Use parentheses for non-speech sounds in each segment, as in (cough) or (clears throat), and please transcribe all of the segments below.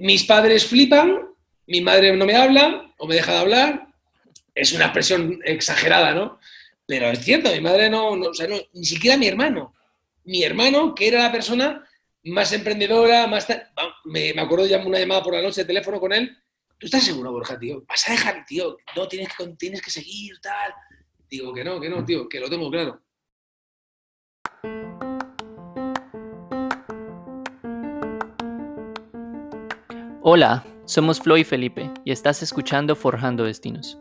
mis padres flipan, mi madre no me habla o me deja de hablar. Es una expresión exagerada, ¿no? Pero es cierto, mi madre no, o sea, ni siquiera mi hermano. Mi hermano, que era la persona más emprendedora, más... Me, me acuerdo de una llamada por la noche de teléfono con él. ¿Tú estás seguro, Borja, tío? ¿Vas a dejar, tío? No, tienes que, tienes que seguir, tal. Digo que no, que no, tío, que lo tengo claro. Hola, somos Flo y Felipe y estás escuchando Forjando Destinos.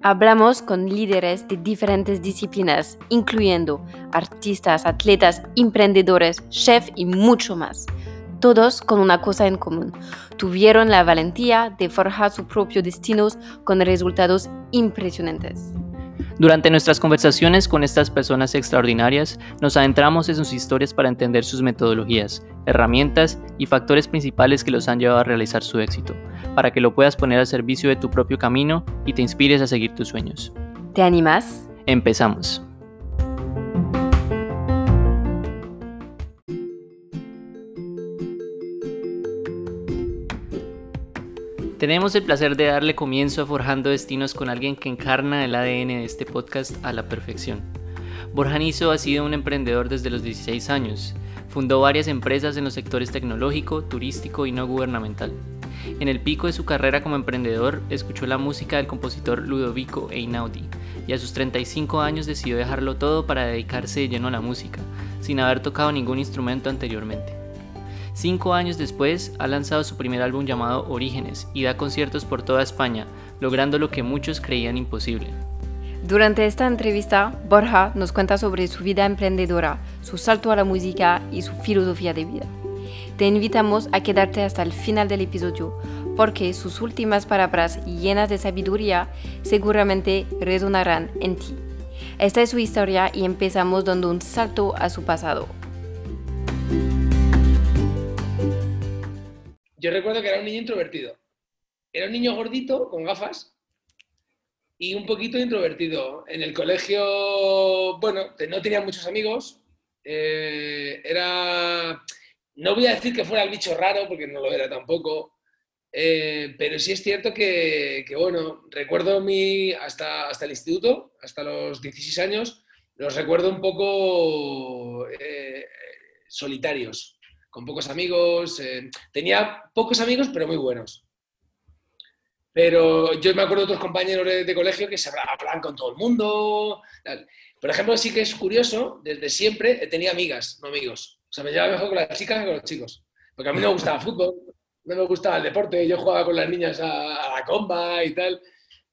Hablamos con líderes de diferentes disciplinas, incluyendo artistas, atletas, emprendedores, chefs y mucho más. Todos con una cosa en común. Tuvieron la valentía de forjar sus propios destinos con resultados impresionantes. Durante nuestras conversaciones con estas personas extraordinarias, nos adentramos en sus historias para entender sus metodologías, herramientas y factores principales que los han llevado a realizar su éxito, para que lo puedas poner al servicio de tu propio camino y te inspires a seguir tus sueños. ¿Te animas? Empezamos. Tenemos el placer de darle comienzo a Forjando Destinos con alguien que encarna el ADN de este podcast a la perfección. Borjanizo ha sido un emprendedor desde los 16 años. Fundó varias empresas en los sectores tecnológico, turístico y no gubernamental. En el pico de su carrera como emprendedor, escuchó la música del compositor Ludovico Einaudi y a sus 35 años decidió dejarlo todo para dedicarse de lleno a la música, sin haber tocado ningún instrumento anteriormente. Cinco años después, ha lanzado su primer álbum llamado Orígenes y da conciertos por toda España, logrando lo que muchos creían imposible. Durante esta entrevista, Borja nos cuenta sobre su vida emprendedora, su salto a la música y su filosofía de vida. Te invitamos a quedarte hasta el final del episodio, porque sus últimas palabras llenas de sabiduría seguramente resonarán en ti. Esta es su historia y empezamos dando un salto a su pasado. Yo recuerdo que era un niño introvertido. Era un niño gordito, con gafas, y un poquito introvertido. En el colegio, bueno, no tenía muchos amigos. Eh, era, no voy a decir que fuera el bicho raro, porque no lo era tampoco, eh, pero sí es cierto que, bueno, recuerdo mi, hasta, hasta el instituto, hasta los 16 años, los recuerdo un poco eh, solitarios con pocos amigos. Eh, tenía pocos amigos, pero muy buenos. Pero yo me acuerdo de otros compañeros de, colegio que se hablaban con todo el mundo. Por ejemplo, sí que es curioso, desde siempre tenía amigas, no amigos. O sea, me llevaba mejor con las chicas que con los chicos. Porque a mí no me gustaba el fútbol, no me gustaba el deporte, yo jugaba con las niñas a, la comba y tal.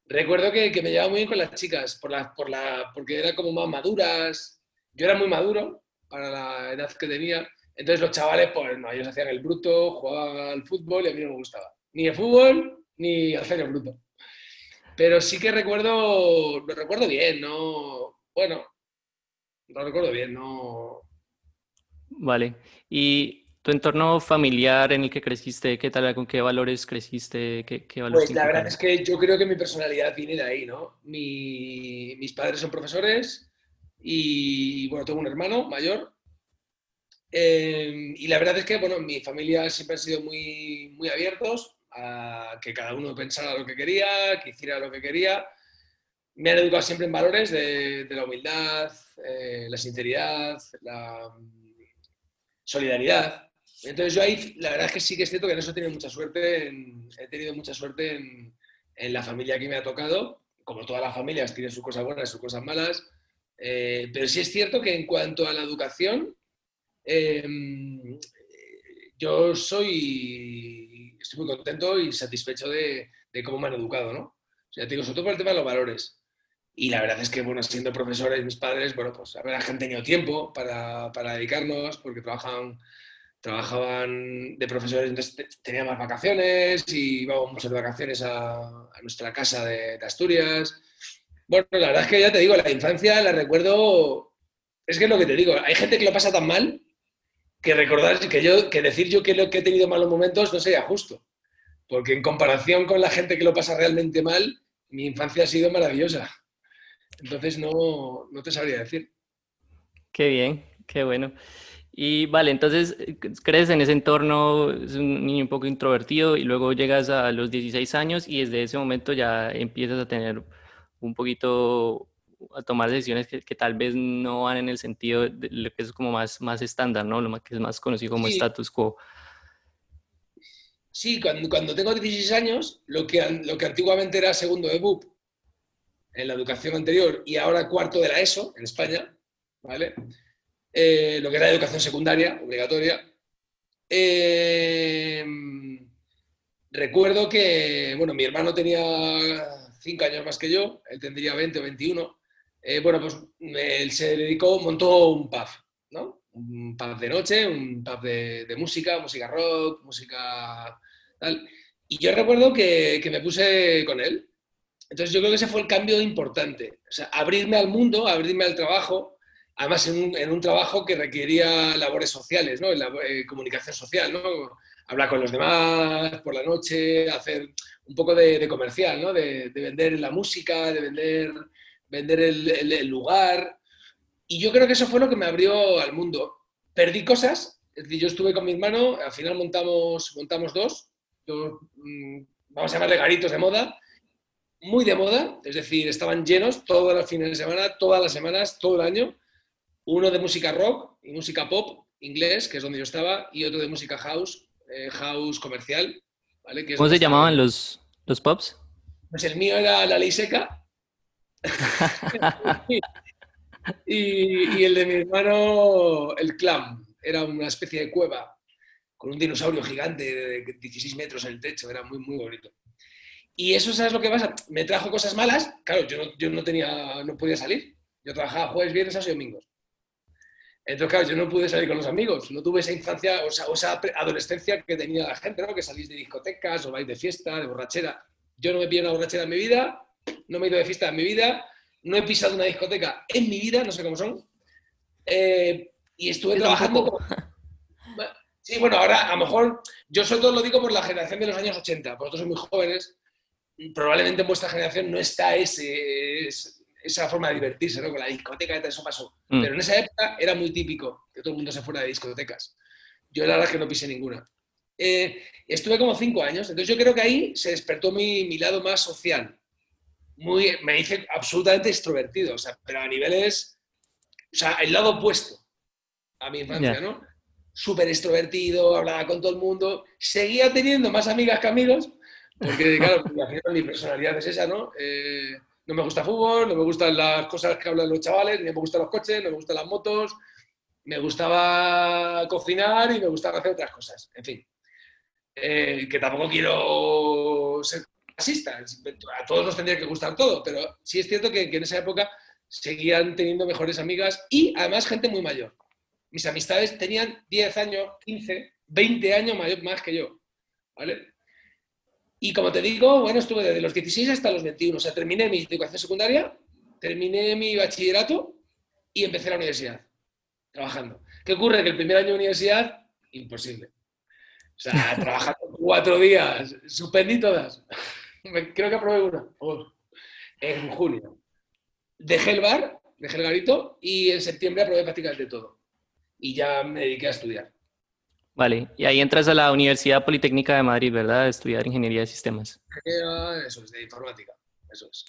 Recuerdo que, me llevaba muy bien con las chicas, por la, por la, porque eran como más maduras. Yo era muy maduro para la edad que tenía entonces los chavales, pues no, ellos hacían el bruto, jugaban al fútbol y a mí no me gustaba. Ni el fútbol, ni hacer el bruto. Pero sí que recuerdo, lo recuerdo bien, ¿no? Bueno, lo recuerdo bien, ¿no? Vale. ¿Y tu entorno familiar en el que creciste, qué tal, con qué valores creciste? Qué, valores pues la verdad es que yo creo que mi personalidad viene de ahí, ¿no? mis padres son profesores y, bueno, tengo un hermano mayor Em, y la verdad es que, bueno, mi familia siempre han sido muy, muy abiertos a que cada uno pensara lo que quería, que hiciera lo que quería. Me han educado siempre en valores de, la humildad, eh, la sinceridad, la mm, solidaridad. Entonces yo ahí, la verdad es que sí que es cierto que en eso he tenido mucha suerte, he tenido mucha suerte en, en, la familia que me ha tocado, como todas las familias tienen sus cosas buenas sus cosas malas, eh, pero sí es cierto que en cuanto a la educación, Em, yo soy, estoy muy contento y satisfecho de, cómo me han educado, ¿no? O sea, te digo, sobre todo por el tema de los valores. Y la verdad es que, bueno, siendo profesores, mis padres, bueno, pues a ver, han tenido tiempo para, para dedicarnos porque trabajan, trabajaban de profesores, entonces tenían más vacaciones y íbamos muchas vacaciones a, a nuestra casa de, de, Asturias. Bueno, la verdad es que ya te digo, la infancia la recuerdo, es que es lo que te digo, hay gente que lo pasa tan mal que recordar que yo que decir yo que, lo, que he tenido malos momentos no sería justo. Porque en comparación con la gente que lo pasa realmente mal, mi infancia ha sido maravillosa. Entonces no, no te sabría decir. Qué bien, qué bueno. Y vale, entonces crees en ese entorno, es un niño un poco introvertido y luego llegas a los 16 años y desde ese momento ya empiezas a tener un poquito, a tomar decisiones que, tal vez no van en el sentido de lo que es como más, más estándar, ¿no? Lo que es más conocido como status quo. Sí, cuando, cuando, tengo 16 años, lo que, lo que antiguamente era segundo de BUP en la educación anterior y ahora cuarto de la ESO en España, ¿vale? Eh, lo que era educación secundaria, obligatoria. Eh, recuerdo que, bueno, mi hermano tenía 5 años más que yo, él tendría 20 o 21. Eh, bueno, pues él se dedicó, montó un pub, ¿no? Un pub de noche, un pub de, música, música rock, música tal. Y yo recuerdo que, que me puse con él. Entonces yo creo que ese fue el cambio importante. O sea, abrirme al mundo, abrirme al trabajo, además en un, trabajo que requería labores sociales, ¿no? La, eh, comunicación social, ¿no? Hablar con los demás por la noche, hacer un poco de, comercial, ¿no? De, vender la música, de vender, vender el, lugar. Y yo creo que eso fue lo que me abrió al mundo. Perdí cosas, es decir, yo estuve con mi hermano, al final montamos, montamos dos, mm, vamos a llamarle garitos de moda, muy de moda, es decir, estaban llenos todos los fines de semana, todas las semanas, todo el año uno de música rock y música pop inglés, que es donde yo estaba, y otro de música house, eh, house comercial. ¿Cómo se llamaban los, los pops? Pues el mío era La Ley Seca. (laughs) y, el de mi hermano, el Clam. Era una especie de cueva con un dinosaurio gigante de 16 metros en el techo. Era muy, muy bonito. Y eso, ¿sabes lo que pasa? Me trajo cosas malas. Claro, yo no, tenía, no podía salir. Yo trabajaba jueves, viernes, sábado y domingos. Entonces, claro, yo no pude salir con los amigos, no tuve esa infancia o esa, adolescencia que tenía la gente, ¿no? Que salís de discotecas o vais de fiesta, de borrachera. Yo no me pido una borrachera en mi vida, no me he ido de fiesta en mi vida, no he pisado una discoteca en mi vida, no sé cómo son. Eh, y estuve trabajando. (laughs) Sí, bueno, ahora a lo mejor yo sobre todo lo digo por la generación de los años 80, vosotros sois muy jóvenes, probablemente en vuestra generación no está ese, esa forma de divertirse, ¿no? Con la discoteca, eso pasó. Mm. Pero en esa época era muy típico que todo el mundo se fuera de discotecas. Yo la verdad es que no pisé ninguna. Eh, estuve como cinco años, entonces yo creo que ahí se despertó mi, mi lado más social. Muy, me hice absolutamente extrovertido, o sea, pero a niveles, o sea, el lado opuesto a mi infancia, ¿no? Súper extrovertido, hablaba con todo el mundo, seguía teniendo más amigas que amigos, porque (laughs) claro, mi personalidad es esa, ¿no? Eh, no me gusta fútbol, no me gustan las cosas que hablan los chavales, ni me gustan los coches, no me gustan las motos, me gustaba cocinar y me gustaba hacer otras cosas. En fin, eh, que tampoco quiero ser clasista, a todos nos tendría que gustar todo, pero sí es cierto que, en esa época seguían teniendo mejores amigas y además gente muy mayor. Mis amistades tenían 10 años, 15, 20 años mayor, más que yo. Y como te digo, bueno, estuve desde los 16 hasta los 21. O sea, terminé mi educación secundaria, terminé mi bachillerato y empecé la universidad, trabajando. ¿Qué ocurre? Que el primer año de universidad, imposible. O sea, (laughs) trabajando cuatro días, suspendí todas. (laughs) Creo que aprobé una, en junio. Dejé el bar, dejé el garito y en septiembre aprobé prácticamente todo. Y ya me dediqué a estudiar. Vale, y ahí entras a la Universidad Politécnica de Madrid, ¿verdad? A estudiar Ingeniería de Sistemas. Eso es, de informática, eso es.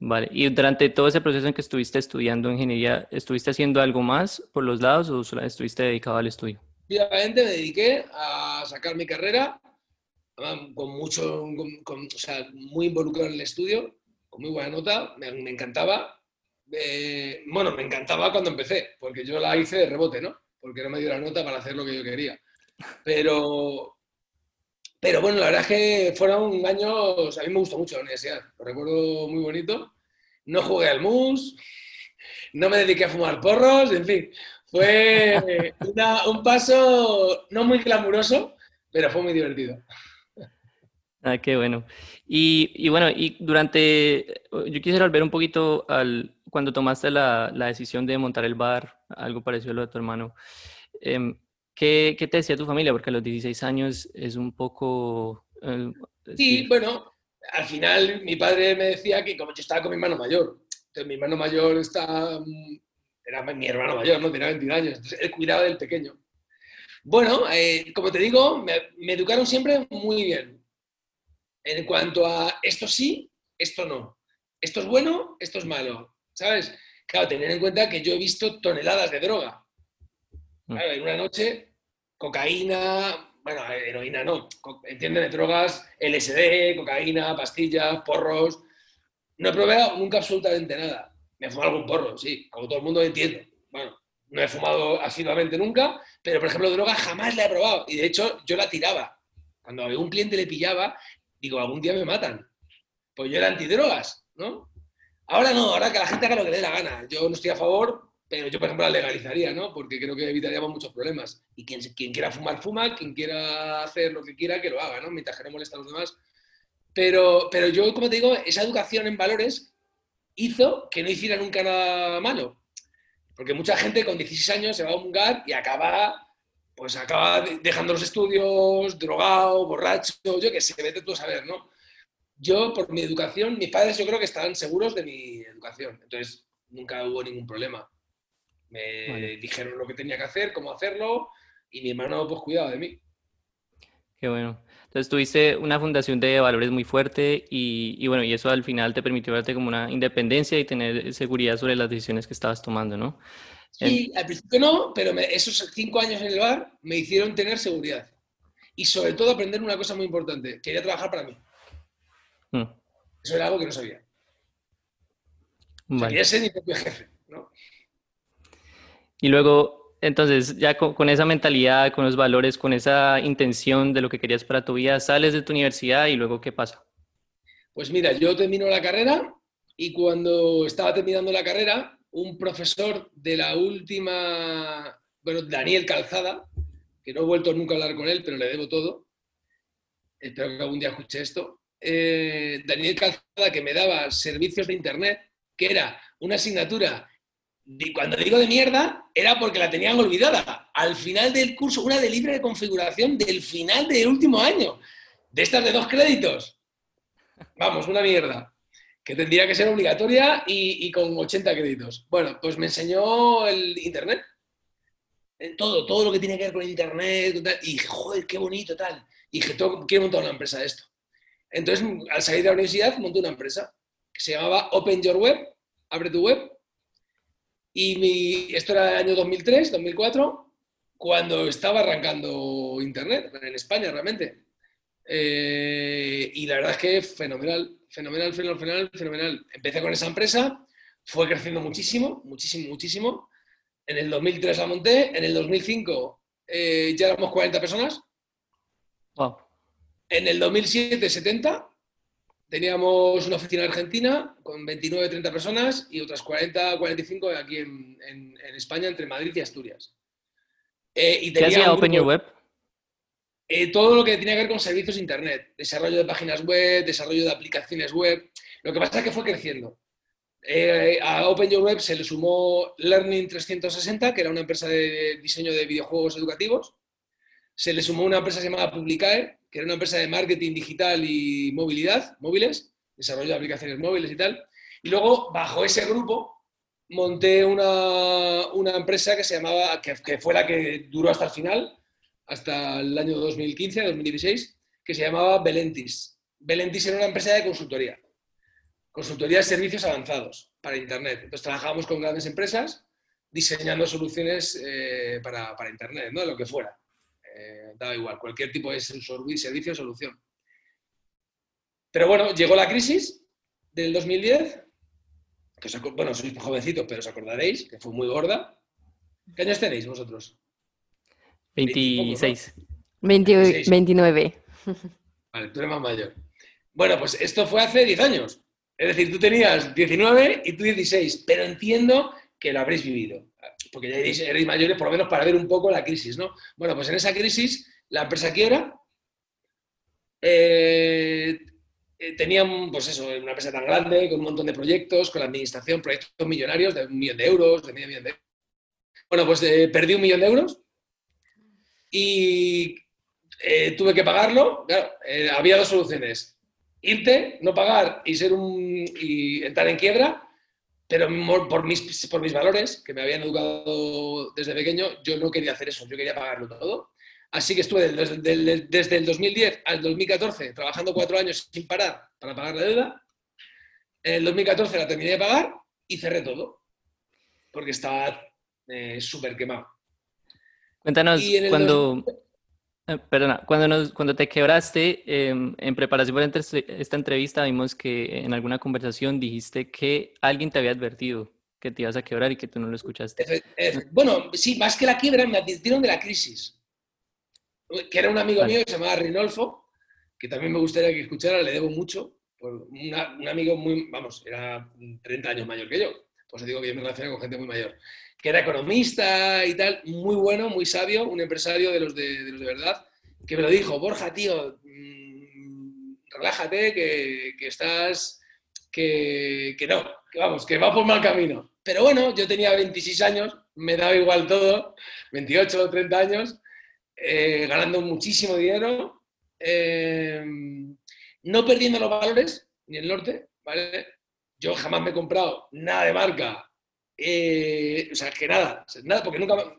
Vale, y durante todo ese proceso en que estuviste estudiando ingeniería, ¿estuviste haciendo algo más por los lados o solo estuviste dedicado al estudio? Obviamente me dediqué a sacar mi carrera, con mucho, con, o sea, muy involucrado en el estudio, con muy buena nota, me, encantaba. Eh, bueno, me encantaba cuando empecé, porque yo la hice de rebote, ¿no? porque no me dio la nota para hacer lo que yo quería. Pero, pero bueno, la verdad es que fueron años, a mí me gustó mucho la universidad, lo recuerdo muy bonito. No jugué al mus, no me dediqué a fumar porros, en fin, fue (laughs) un paso no muy glamuroso, pero fue muy divertido. Ah, qué bueno. Y, y, bueno, y durante, yo quisiera volver un poquito al, cuando tomaste la, la, decisión de montar el bar, algo parecido a lo de tu hermano, em, ¿qué, ¿qué, te decía tu familia? Porque a los 16 años es un poco... Eh, sí, bueno, al final mi padre me decía que como yo estaba con mi hermano mayor, entonces mi hermano mayor está, mm, era mi hermano mayor, ¿no? Tenía 21 años, entonces él cuidaba del pequeño. Bueno, eh, como te digo, me, educaron siempre muy bien. En cuanto a esto sí, esto no. Esto es bueno, esto es malo. ¿Sabes? Claro, tener en cuenta que yo he visto toneladas de droga. Mm. Claro, en una noche, cocaína, bueno, heroína no, entienden de drogas, LSD, cocaína, pastillas, porros. No he probado nunca absolutamente nada. Me he fumado algún porro, sí, como todo el mundo entiende. Bueno, no he fumado asiduamente nunca, pero por ejemplo, droga jamás la he probado. Y de hecho, yo la tiraba. Cuando a un cliente le pillaba, digo, algún día me matan. Pues yo era antidrogas, ¿no? Ahora no, ahora que la gente haga lo que le dé la gana. Yo no estoy a favor, pero yo, por ejemplo, la legalizaría, ¿no? Porque creo que evitaríamos muchos problemas. Y quien, quien quiera fumar, fuma, quien quiera hacer lo que quiera, que lo haga, ¿no? Mientras que no moleste a los demás. Pero, pero yo, como te digo, esa educación en valores hizo que no hiciera nunca nada malo. Porque mucha gente con 16 años se va a un GAR y acaba, pues acaba dejando los estudios, drogado, borracho, yo que sé, vete tú a saber, ¿no? Yo, por mi educación, mis padres yo creo que estaban seguros de mi educación. Entonces, nunca hubo ningún problema. Me dijeron lo que tenía que hacer, cómo hacerlo, y mi hermano, pues, cuidaba de mí. Qué bueno. Entonces tuviste una fundación de valores muy fuerte y, bueno, y eso al final te permitió darte como una independencia y tener seguridad sobre las decisiones que estabas tomando, ¿no? Sí, al principio no, pero esos cinco años en el bar me hicieron tener seguridad. Y sobre todo aprender una cosa muy importante, quería trabajar para mí. Mm. Eso era algo que no sabía. quería ser mi propio jefe, ¿no? Y luego, entonces, ya con, esa mentalidad, con los valores, con esa intención de lo que querías para tu vida, sales de tu universidad y luego, ¿qué pasa? Pues mira, yo termino la carrera y cuando estaba terminando la carrera, un profesor de la última, bueno, Daniel Calzada, que no he vuelto nunca a hablar con él, pero le debo todo, espero que algún día escuche esto, eh, Daniel Calzada que me daba servicios de Internet, que era una asignatura cuando digo de mierda, era porque la tenían olvidada. Al final del curso, una de libre de configuración del final del último año. De estas de dos créditos. Vamos, una mierda. Que tendría que ser obligatoria y, con 80 créditos. Bueno, pues me enseñó el Internet. Todo, todo lo que tiene que ver con Internet. Y dije, joder, qué bonito, tal. Y dije, quiero montar una empresa de esto. Entonces, al salir de la universidad, monté una empresa que se llamaba Open Your Web, abre tu web, y esto era el año 2003, 2004, cuando estaba arrancando Internet en España realmente. Eh, y la verdad es que fenomenal, fenomenal, fenomenal, fenomenal. Empecé con esa empresa, fue creciendo muchísimo, muchísimo, muchísimo. En el 2003 la monté, en el 2005 eh, ya éramos 40 personas. En el 2007, 70. Teníamos una oficina argentina con 29, 30 personas y otras 40, 45 aquí en, España, entre Madrid y Asturias. Eh, y ¿Qué hacía Open Your Web? Eh, todo lo que tenía que ver con servicios de Internet, desarrollo de páginas web, desarrollo de aplicaciones web. Lo que pasa es que fue creciendo. Eh, a Open Your Web se le sumó Learning 360, que era una empresa de diseño de videojuegos educativos. Se le sumó una empresa llamada Publicae, que era una empresa de marketing digital y movilidad, móviles, desarrollo de aplicaciones móviles y tal. Y luego, bajo ese grupo, monté una, empresa que se llamaba, que, que, fue la que duró hasta el final, hasta el año 2015, 2016, que se llamaba Belentis. Belentis era una empresa de consultoría, consultoría de servicios avanzados para Internet. Entonces trabajábamos con grandes empresas diseñando soluciones eh, para, para Internet, ¿no? lo que fuera. Eh, daba igual, cualquier tipo de servicio o solución. Pero bueno, llegó la crisis del 2010, que bueno, sois jovencitos, pero os acordaréis, que fue muy gorda. ¿Qué años tenéis vosotros? 26. 29. Vale, tú eres más mayor. Bueno, pues esto fue hace 10 años. Es decir, tú tenías 19 y tú 16, pero entiendo que lo habréis vivido porque ya erais, mayores, por lo menos para ver un poco la crisis, ¿no? Bueno, pues en esa crisis la empresa quiebra, eh, eh, tenían, pues eso, una empresa tan grande, con un montón de proyectos, con la administración, proyectos millonarios de un millón de euros, de medio millón de euros. Bueno, pues eh, perdí un millón de euros y tuve que pagarlo. Claro, había dos soluciones. Irte, no pagar y ser un y en quiebra, pero por mis, por mis valores, que me habían educado desde pequeño, yo no quería hacer eso, yo quería pagarlo todo. Así que estuve desde, desde el 2010 al 2014 trabajando cuatro años sin parar para pagar la deuda. En el 2014 la terminé de pagar y cerré todo, porque estaba eh, súper quemado. Cuéntanos, cuando, eh, perdona, cuando, cuando te quebraste, em, en preparación para esta entrevista vimos que en alguna conversación dijiste que alguien te había advertido que te ibas a quebrar y que tú no lo escuchaste. bueno, sí, más que la quiebra, me advirtieron de la crisis. Que era un amigo mío que se llamaba Rinolfo, que también me gustaría que escuchara, le debo mucho. un amigo muy, vamos, era 30 años mayor que yo. Pues digo que yo me relacioné con gente muy mayor que era economista y tal, muy bueno, muy sabio, un empresario de los de, de, verdad, que me lo dijo, Borja, tío, mm, relájate, que, estás, que, no, que vamos, que va por mal camino. Pero bueno, yo tenía 26 años, me daba igual todo, 28 o 30 años, eh, ganando muchísimo dinero, eh, no perdiendo los valores, ni el norte, ¿vale? Yo jamás me he comprado nada de marca, eh, o sea, que nada, nada, porque nunca...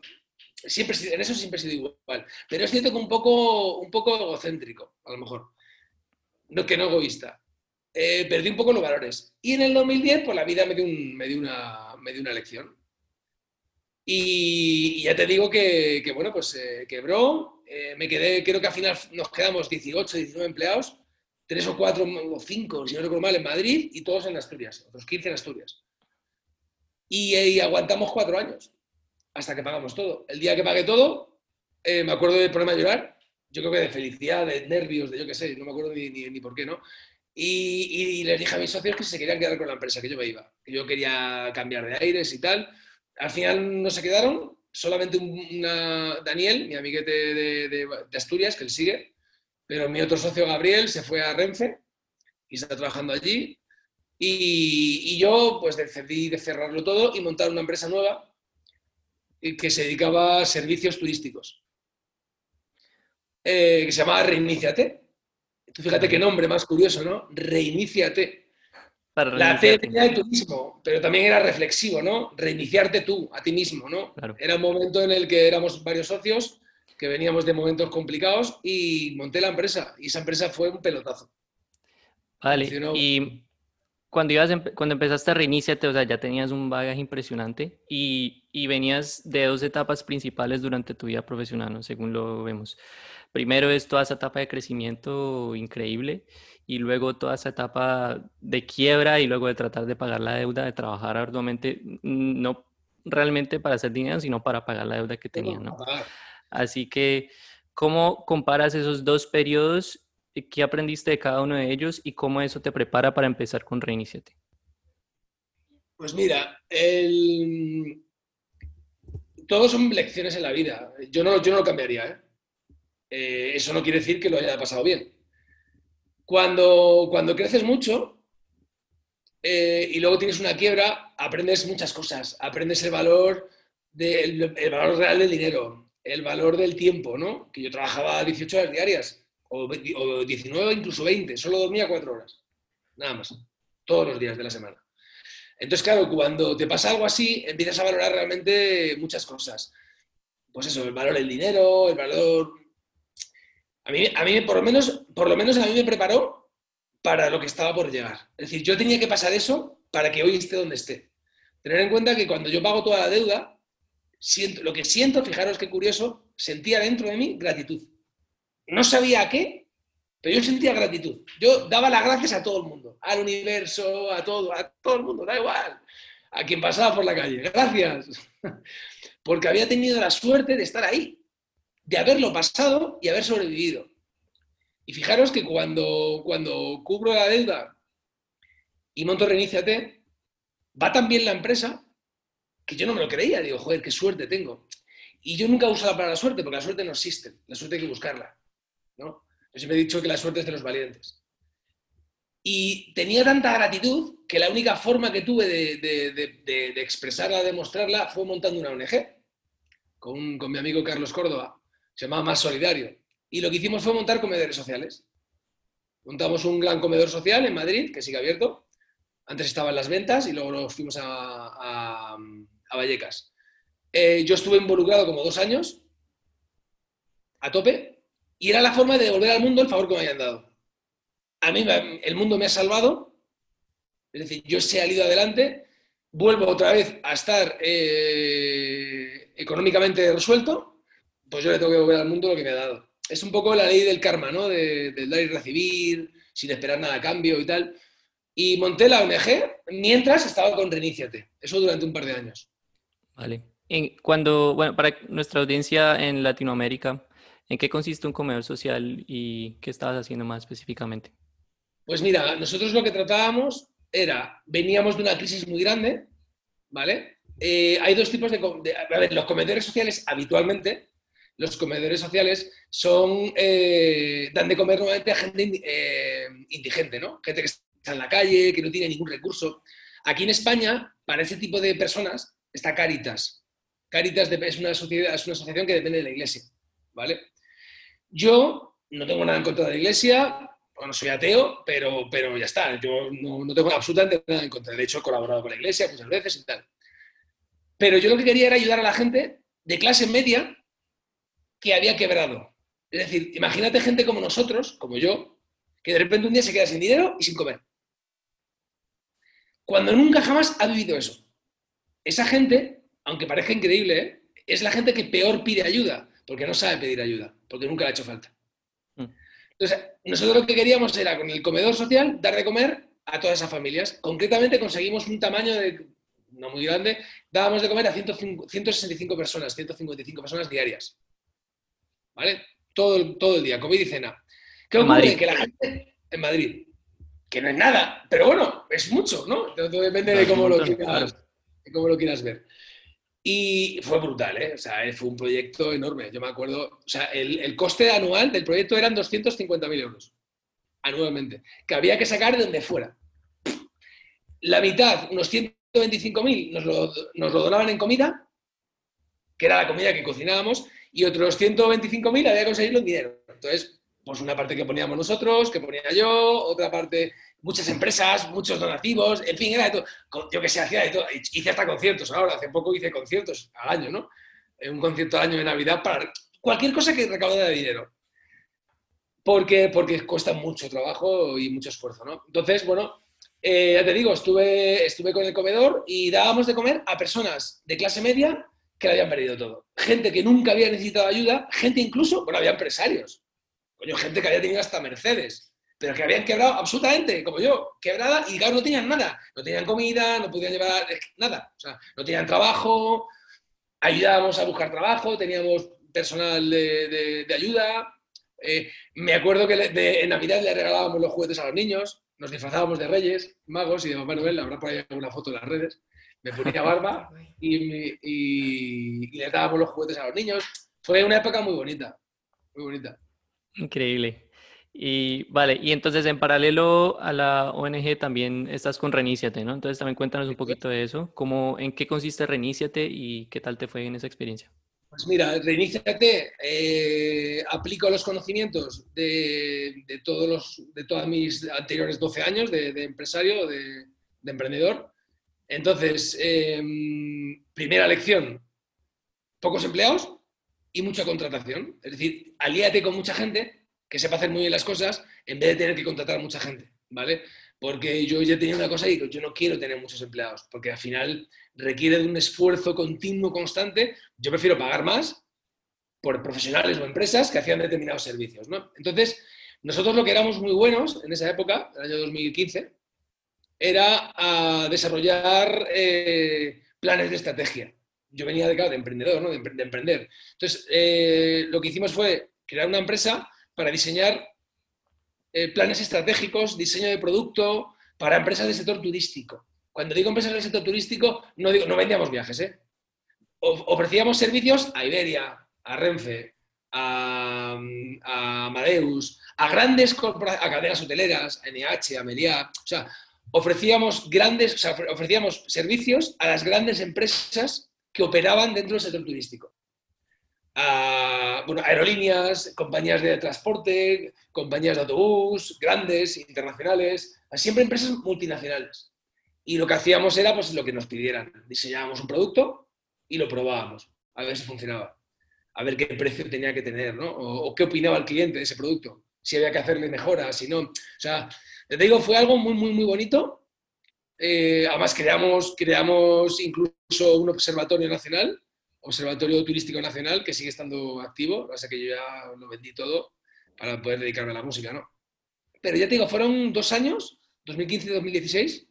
Siempre, en eso siempre he sido igual. Pero es cierto que un poco, un poco egocéntrico, a lo mejor. No, que no egoísta. Eh, perdí un poco los valores. Y en el 2010, pues la vida me dio, me dio, una, me dio una lección. Y, ya te digo que, que bueno, pues eh, quebró. me quedé, creo que al final nos quedamos 18, 19 empleados, tres o cuatro o cinco, si no recuerdo mal, en Madrid y todos en Asturias, otros 15 en Asturias. Y, aguantamos cuatro años hasta que pagamos todo. El día que pagué todo, eh, me acuerdo del problema de llorar, yo creo que de felicidad, de nervios, de yo qué sé, no me acuerdo ni, ni, por qué, ¿no? Y, les dije a mis socios que se querían quedar con la empresa, que yo me iba, yo quería cambiar de aires y tal. Al final no se quedaron, solamente Daniel, mi amiguete de, de, Asturias, que él sigue, pero mi otro socio Gabriel se fue a Renfe y está trabajando allí y, yo pues decidí de cerrarlo todo y montar una empresa nueva que se dedicaba a servicios turísticos, eh, que se llamaba Reiniciate. Tú fíjate qué nombre más curioso, ¿no? Reiniciate. la T tenía de turismo, pero también era reflexivo, ¿no? Reiniciarte tú, a ti mismo, ¿no? Era un momento en el que éramos varios socios, que veníamos de momentos complicados y monté la empresa. Y esa empresa fue un pelotazo. Vale, y cuando, ibas, cuando empezaste a reiniciarte, o sea, ya tenías un bagaje impresionante y, y, venías de dos etapas principales durante tu vida profesional, ¿no? según lo vemos. Primero es toda esa etapa de crecimiento increíble y luego toda esa etapa de quiebra y luego de tratar de pagar la deuda, de trabajar arduamente, no realmente para hacer dinero, sino para pagar la deuda que tenías, ¿no? Así que, ¿cómo comparas esos dos periodos ¿Qué aprendiste de cada uno de ellos y cómo eso te prepara para empezar con Reiniciate? Pues mira, todos son lecciones en la vida. Yo no, yo no lo cambiaría. ¿eh? Eh, eso no quiere decir que lo haya pasado bien. Cuando, cuando creces mucho eh, y luego tienes una quiebra, aprendes muchas cosas. Aprendes el valor, el valor real del dinero, el valor del tiempo, ¿no? Que yo trabajaba 18 horas diarias o, 19, incluso 20, solo dormía cuatro horas, nada más, todos los días de la semana. Entonces, claro, cuando te pasa algo así, empiezas a valorar realmente muchas cosas. Pues eso, el valor del dinero, el valor... A mí, a mí por, lo menos, por lo menos a mí me preparó para lo que estaba por llegar. Es decir, yo tenía que pasar eso para que hoy esté donde esté. Tener en cuenta que cuando yo pago toda la deuda, siento, lo que siento, fijaros qué curioso, sentía dentro de mí gratitud no sabía a qué, pero yo sentía gratitud. Yo daba las gracias a todo el mundo, al universo, a todo, a todo el mundo, da igual, a quien pasaba por la calle. Gracias. (laughs) Porque había tenido la suerte de estar ahí, de haberlo pasado y haber sobrevivido. Y fijaros que cuando, cuando cubro la deuda y monto Reiníciate, va tan bien la empresa que yo no me lo creía. Digo, joder, qué suerte tengo. Y yo nunca uso la palabra suerte, porque la suerte no existe. La suerte hay que buscarla. Yo siempre he dicho que la suerte es de los valientes. Y tenía tanta gratitud que la única forma que tuve de, expresarla, de mostrarla, fue montando una ONG con, con mi amigo Carlos Córdoba. Se llamaba Más Solidario. Y lo que hicimos fue montar comedores sociales. Montamos un gran comedor social en Madrid, que sigue abierto, Antes estaba en las ventas y luego nos fuimos a, Vallecas. Eh, yo estuve involucrado como dos años, a tope, y era la forma de devolver al mundo el favor que me habían dado. A mí el mundo me ha salvado, es decir, yo he salido adelante, vuelvo otra vez a estar eh, económicamente resuelto, pues yo le tengo que devolver al mundo lo que me ha dado. Es un poco la ley del karma, ¿no? De, del dar y recibir, sin esperar nada a cambio y tal. Y monté la ONG mientras estaba con Reiníciate. Eso durante un par de años. Vale. cuando, bueno, para nuestra audiencia en Latinoamérica, ¿en qué consiste un comedor social y qué estabas haciendo más específicamente? Pues mira, nosotros lo que tratábamos era, veníamos de una crisis muy grande, ¿vale? Eh, hay dos tipos de, A ver, los comedores sociales habitualmente, los comedores sociales son, eh, dan de comer normalmente a gente eh, indigente, ¿no? Gente que está en la calle, que no tiene ningún recurso. Aquí en España, para ese tipo de personas, está Caritas. Caritas es una, sociedad, es una asociación que depende de la iglesia, ¿vale? Yo no tengo nada en contra de la iglesia, bueno, soy ateo, pero, pero ya está, yo no, tengo absolutamente nada en contra. De hecho, he colaborado con la iglesia muchas veces y tal. Pero yo lo que quería era ayudar a la gente de clase media que había quebrado. Es decir, imagínate gente como nosotros, como yo, que de repente un día se queda sin dinero y sin comer. Cuando nunca jamás ha vivido eso. Esa gente, aunque parezca increíble, ¿eh? es la gente que peor pide ayuda, porque no sabe pedir ayuda, porque nunca le ha hecho falta. Mm. Entonces, nosotros lo que queríamos era, con el comedor social, dar de comer a todas esas familias. Concretamente conseguimos un tamaño de, no muy grande, dábamos de comer a 165 personas, 155 personas diarias. ¿Vale? Todo, todo el día, comida y cena. ¿Qué ocurre? Que la gente en Madrid, que no es nada, pero bueno, es mucho, ¿no? depende de cómo, lo quieras, de cómo lo quieras ver. Y fue brutal, ¿eh? O sea, fue un proyecto enorme. Yo me acuerdo, o sea, el, coste anual del proyecto eran 250.000 euros, anualmente, que había que sacar de donde fuera. La mitad, unos 125.000, nos lo, nos lo donaban en comida, que era la comida que cocinábamos, y otros 125.000 había que conseguirlo en dinero. Entonces, pues una parte que poníamos nosotros, que ponía yo, otra parte muchas empresas, muchos donativos, en fin, era de todo. Yo que sé, hacía de todo. Hice hasta conciertos ahora, hace poco hice conciertos al año, ¿no? Eh, un concierto al año de Navidad para cualquier cosa que recaudara dinero. Porque, porque cuesta mucho trabajo y mucho esfuerzo, ¿no? Entonces, bueno, eh, ya te digo, estuve, estuve con el comedor y dábamos de comer a personas de clase media que le habían perdido todo. Gente que nunca había necesitado ayuda, gente incluso, bueno, había empresarios. Coño, gente que había tenido hasta Mercedes pero que habían quebrado absolutamente, como yo, quebrada, y claro, no tenían nada. No tenían comida, no podían llevar nada. O sea, no tenían trabajo, ayudábamos a buscar trabajo, teníamos personal de, ayuda. Eh, me acuerdo que en Navidad le regalábamos los juguetes a los niños, nos disfrazábamos de reyes, magos y de Papá Noel, habrá por ahí alguna foto en las redes. Me ponía (laughs) barba y, y le dábamos los juguetes a los niños. Fue una época muy bonita, muy bonita. Increíble. Y vale, y entonces en paralelo a la ONG también estás con Reníciate, ¿no? Entonces también cuéntanos un poquito de eso, cómo, en qué consiste Reníciate y qué tal te fue en esa experiencia. Pues mira, Reiníciate, eh, aplico los conocimientos de, de, todos los, de todos mis anteriores 12 años de, empresario, de, emprendedor. Entonces, em, primera lección, pocos empleados y mucha contratación. Es decir, alíate con mucha gente que sepa hacer muy bien las cosas en vez de tener que contratar a mucha gente, ¿vale? Porque yo ya tenía una cosa y yo no quiero tener muchos empleados, porque al final requiere de un esfuerzo continuo, constante. Yo prefiero pagar más por profesionales o empresas que hacían determinados servicios. Entonces, nosotros lo que éramos muy buenos en esa época, el año 2015, era a desarrollar eh, planes de estrategia. Yo venía de, de emprendedor, ¿no? de, emprender. Entonces, eh, lo que hicimos fue crear una empresa para diseñar eh, planes estratégicos, diseño de producto para empresas del sector turístico. Cuando digo empresas del sector turístico, no, digo, no vendíamos viajes, ¿eh? ofrecíamos servicios a Iberia, a Renfe, a, Amadeus, a grandes a cadenas hoteleras, a NH, a Meliá. O sea, ofrecíamos grandes, ofrecíamos servicios a las grandes empresas que operaban dentro del sector turístico a bueno, aerolíneas, compañías de transporte, compañías de autobús, grandes, internacionales, siempre empresas multinacionales. Y lo que hacíamos era pues lo que nos pidieran. Diseñábamos un producto y lo probábamos, a ver si funcionaba, a ver qué precio tenía que tener, ¿no? O, qué opinaba el cliente de ese producto, si había que hacerle mejoras, si no. O sea, te digo, fue algo muy, muy, muy bonito. Eh, además, creamos, creamos incluso un observatorio nacional, observatorio turístico nacional, que sigue estando activo. O sea que yo ya lo vendí todo para poder dedicarme a la música, ¿no? Pero ya te digo, fueron dos años, 2015 y 2016,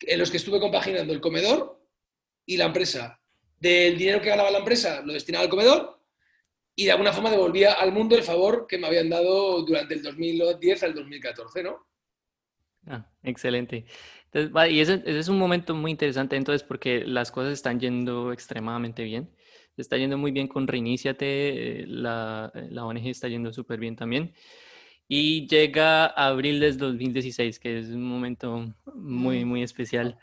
en los que estuve compaginando el comedor y la empresa. Del dinero que ganaba la empresa lo destinaba al comedor y de alguna forma devolvía al mundo el favor que me habían dado durante el 2010 al 2014, ¿no? Ah, excelente. Entonces, y ese, es un momento muy interesante entonces porque las cosas están yendo extremadamente bien. Está yendo muy bien con Reiníciate, la, la ONG está yendo súper bien también. Y llega abril del 2016, que es un momento muy, muy especial.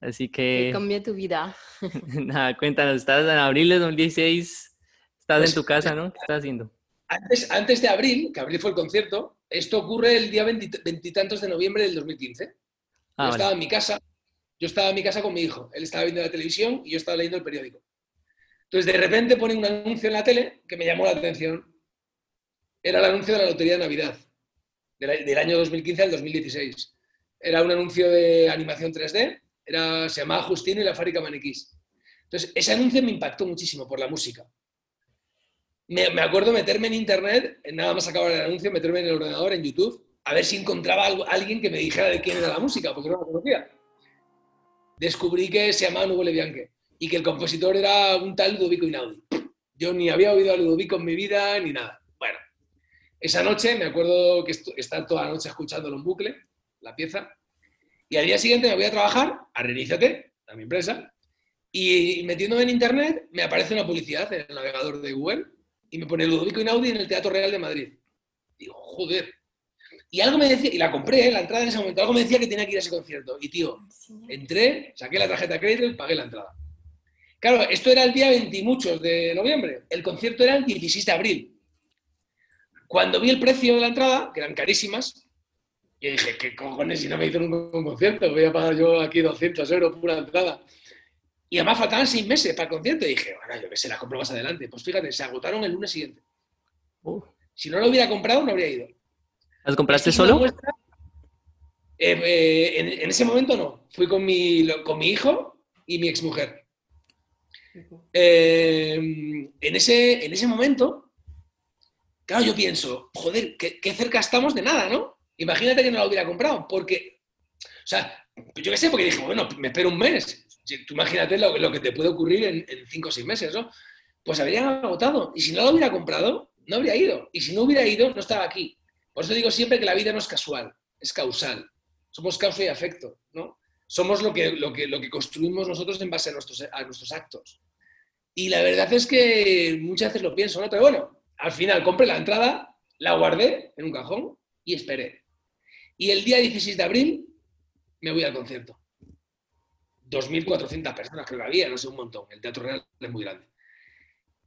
Así que... Que cambió tu vida. (laughs) (laughs) nada, cuéntanos, estás en abril del 2016, estás en pues, tu casa, ¿no? ¿Qué estás haciendo? Antes, antes de abril, que abril fue el concierto, esto ocurre el día veintitantos de noviembre del 2015. Ah, yo estaba en mi casa, yo estaba en mi casa con mi hijo. Él estaba viendo la televisión y yo estaba leyendo el periódico. Entonces, de repente pone un anuncio en la tele que me llamó la atención era el anuncio de la Lotería de Navidad, del, año 2015 al 2016. Era un anuncio de animación 3D, era, se llamaba Justino y la fábrica maniquís. Entonces, ese anuncio me impactó muchísimo por la música. Me, acuerdo meterme en internet, nada más acabar el anuncio, meterme en el ordenador, en YouTube, a ver si encontraba algo, alguien que me dijera de quién era la música, porque no la conocía. Descubrí que se llamaba Nubile Bianche y que el compositor era un tal Ludovico Inaudi. Yo ni había oído a Ludovico en mi vida ni nada. Esa noche me acuerdo que estar toda la noche escuchándolo en bucle, la pieza, y al día siguiente me voy a trabajar a Reiníciate, a mi empresa, y metiéndome en internet me aparece una publicidad en el navegador de Google y me pone Ludovico Inaudi en el Teatro Real de Madrid. Digo, joder. Y algo me decía, y la compré, ¿eh? la entrada en ese momento, algo me decía que tenía que ir a ese concierto. Y tío, entré, saqué la tarjeta de crédito y pagué la entrada. Claro, esto era el día 20 muchos de noviembre. El concierto era el 16 de abril. Cuando vi el precio de la entrada, que eran carísimas, yo dije, ¿qué cojones si no me hicieron un, concierto? Voy a pagar yo aquí 200 euros por una entrada. Y además faltaban seis meses para el concierto. Y dije, bueno, yo qué sé, la compro más adelante. Pues fíjate, se agotaron el lunes siguiente. Si no lo hubiera comprado, no habría ido. ¿Las compraste solo? Eh, eh, en, ese momento no. Fui con mi, con mi hijo y mi exmujer. Eh, en, ese, en ese momento Claro, yo pienso, joder, qué, cerca estamos de nada, ¿no? Imagínate que no la hubiera comprado, porque, o sea, yo qué sé, porque dije, bueno, me espero un mes. Tú imagínate lo, que te puede ocurrir en, cinco o seis meses, ¿no? Pues habrían agotado. Y si no lo hubiera comprado, no habría ido. Y si no hubiera ido, no estaba aquí. Por eso digo siempre que la vida no es casual, es causal. Somos causa y afecto, ¿no? Somos lo que, lo que, lo que construimos nosotros en base a nuestros, a nuestros actos. Y la verdad es que muchas veces lo pienso, ¿no? Pero bueno, al final compré la entrada, la guardé en un cajón y esperé. Y el día 16 de abril me voy al concierto. 2.400 personas creo que había, no sé, un montón. El Teatro Real es muy grande.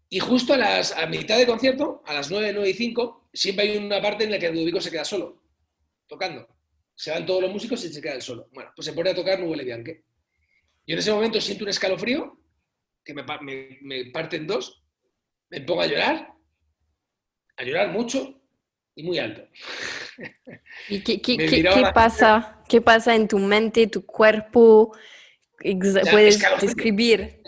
Y justo a, las, a mitad del concierto, a las 9, 9 y 5, siempre hay una parte en la que Ludovico se queda solo, tocando. Se van todos los músicos y se queda él solo. Bueno, pues se pone a tocar Nubele Bianche. Yo en ese momento siento un escalofrío que me, me, me parte en dos, me pongo a llorar a llorar mucho y muy alto. ¿Y qué, (laughs) pasa? ¿Qué pasa en tu mente, tu cuerpo? ¿Puedes describir?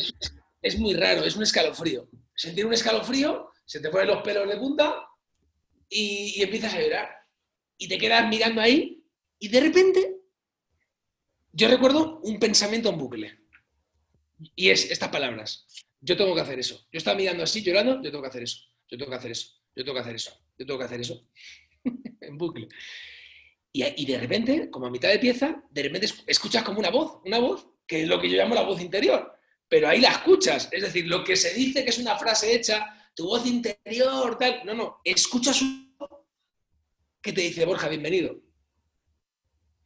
Es, muy raro, es un escalofrío. Sentir un escalofrío, se te ponen los pelos de punta y, y empiezas a llorar. Y te quedas mirando ahí y de repente yo recuerdo un pensamiento en bucle. Y es estas palabras. Yo tengo que hacer eso. Yo estaba mirando así, llorando, yo tengo que hacer eso. Yo tengo que hacer eso yo tengo que hacer eso, yo tengo que hacer eso, (laughs) en bucle. Y, de repente, como a mitad de pieza, de repente escuchas como una voz, una voz que es lo que yo llamo la voz interior, pero ahí la escuchas, es decir, lo que se dice que es una frase hecha, tu voz interior, tal, no, no, escuchas un que te dice, Borja, bienvenido.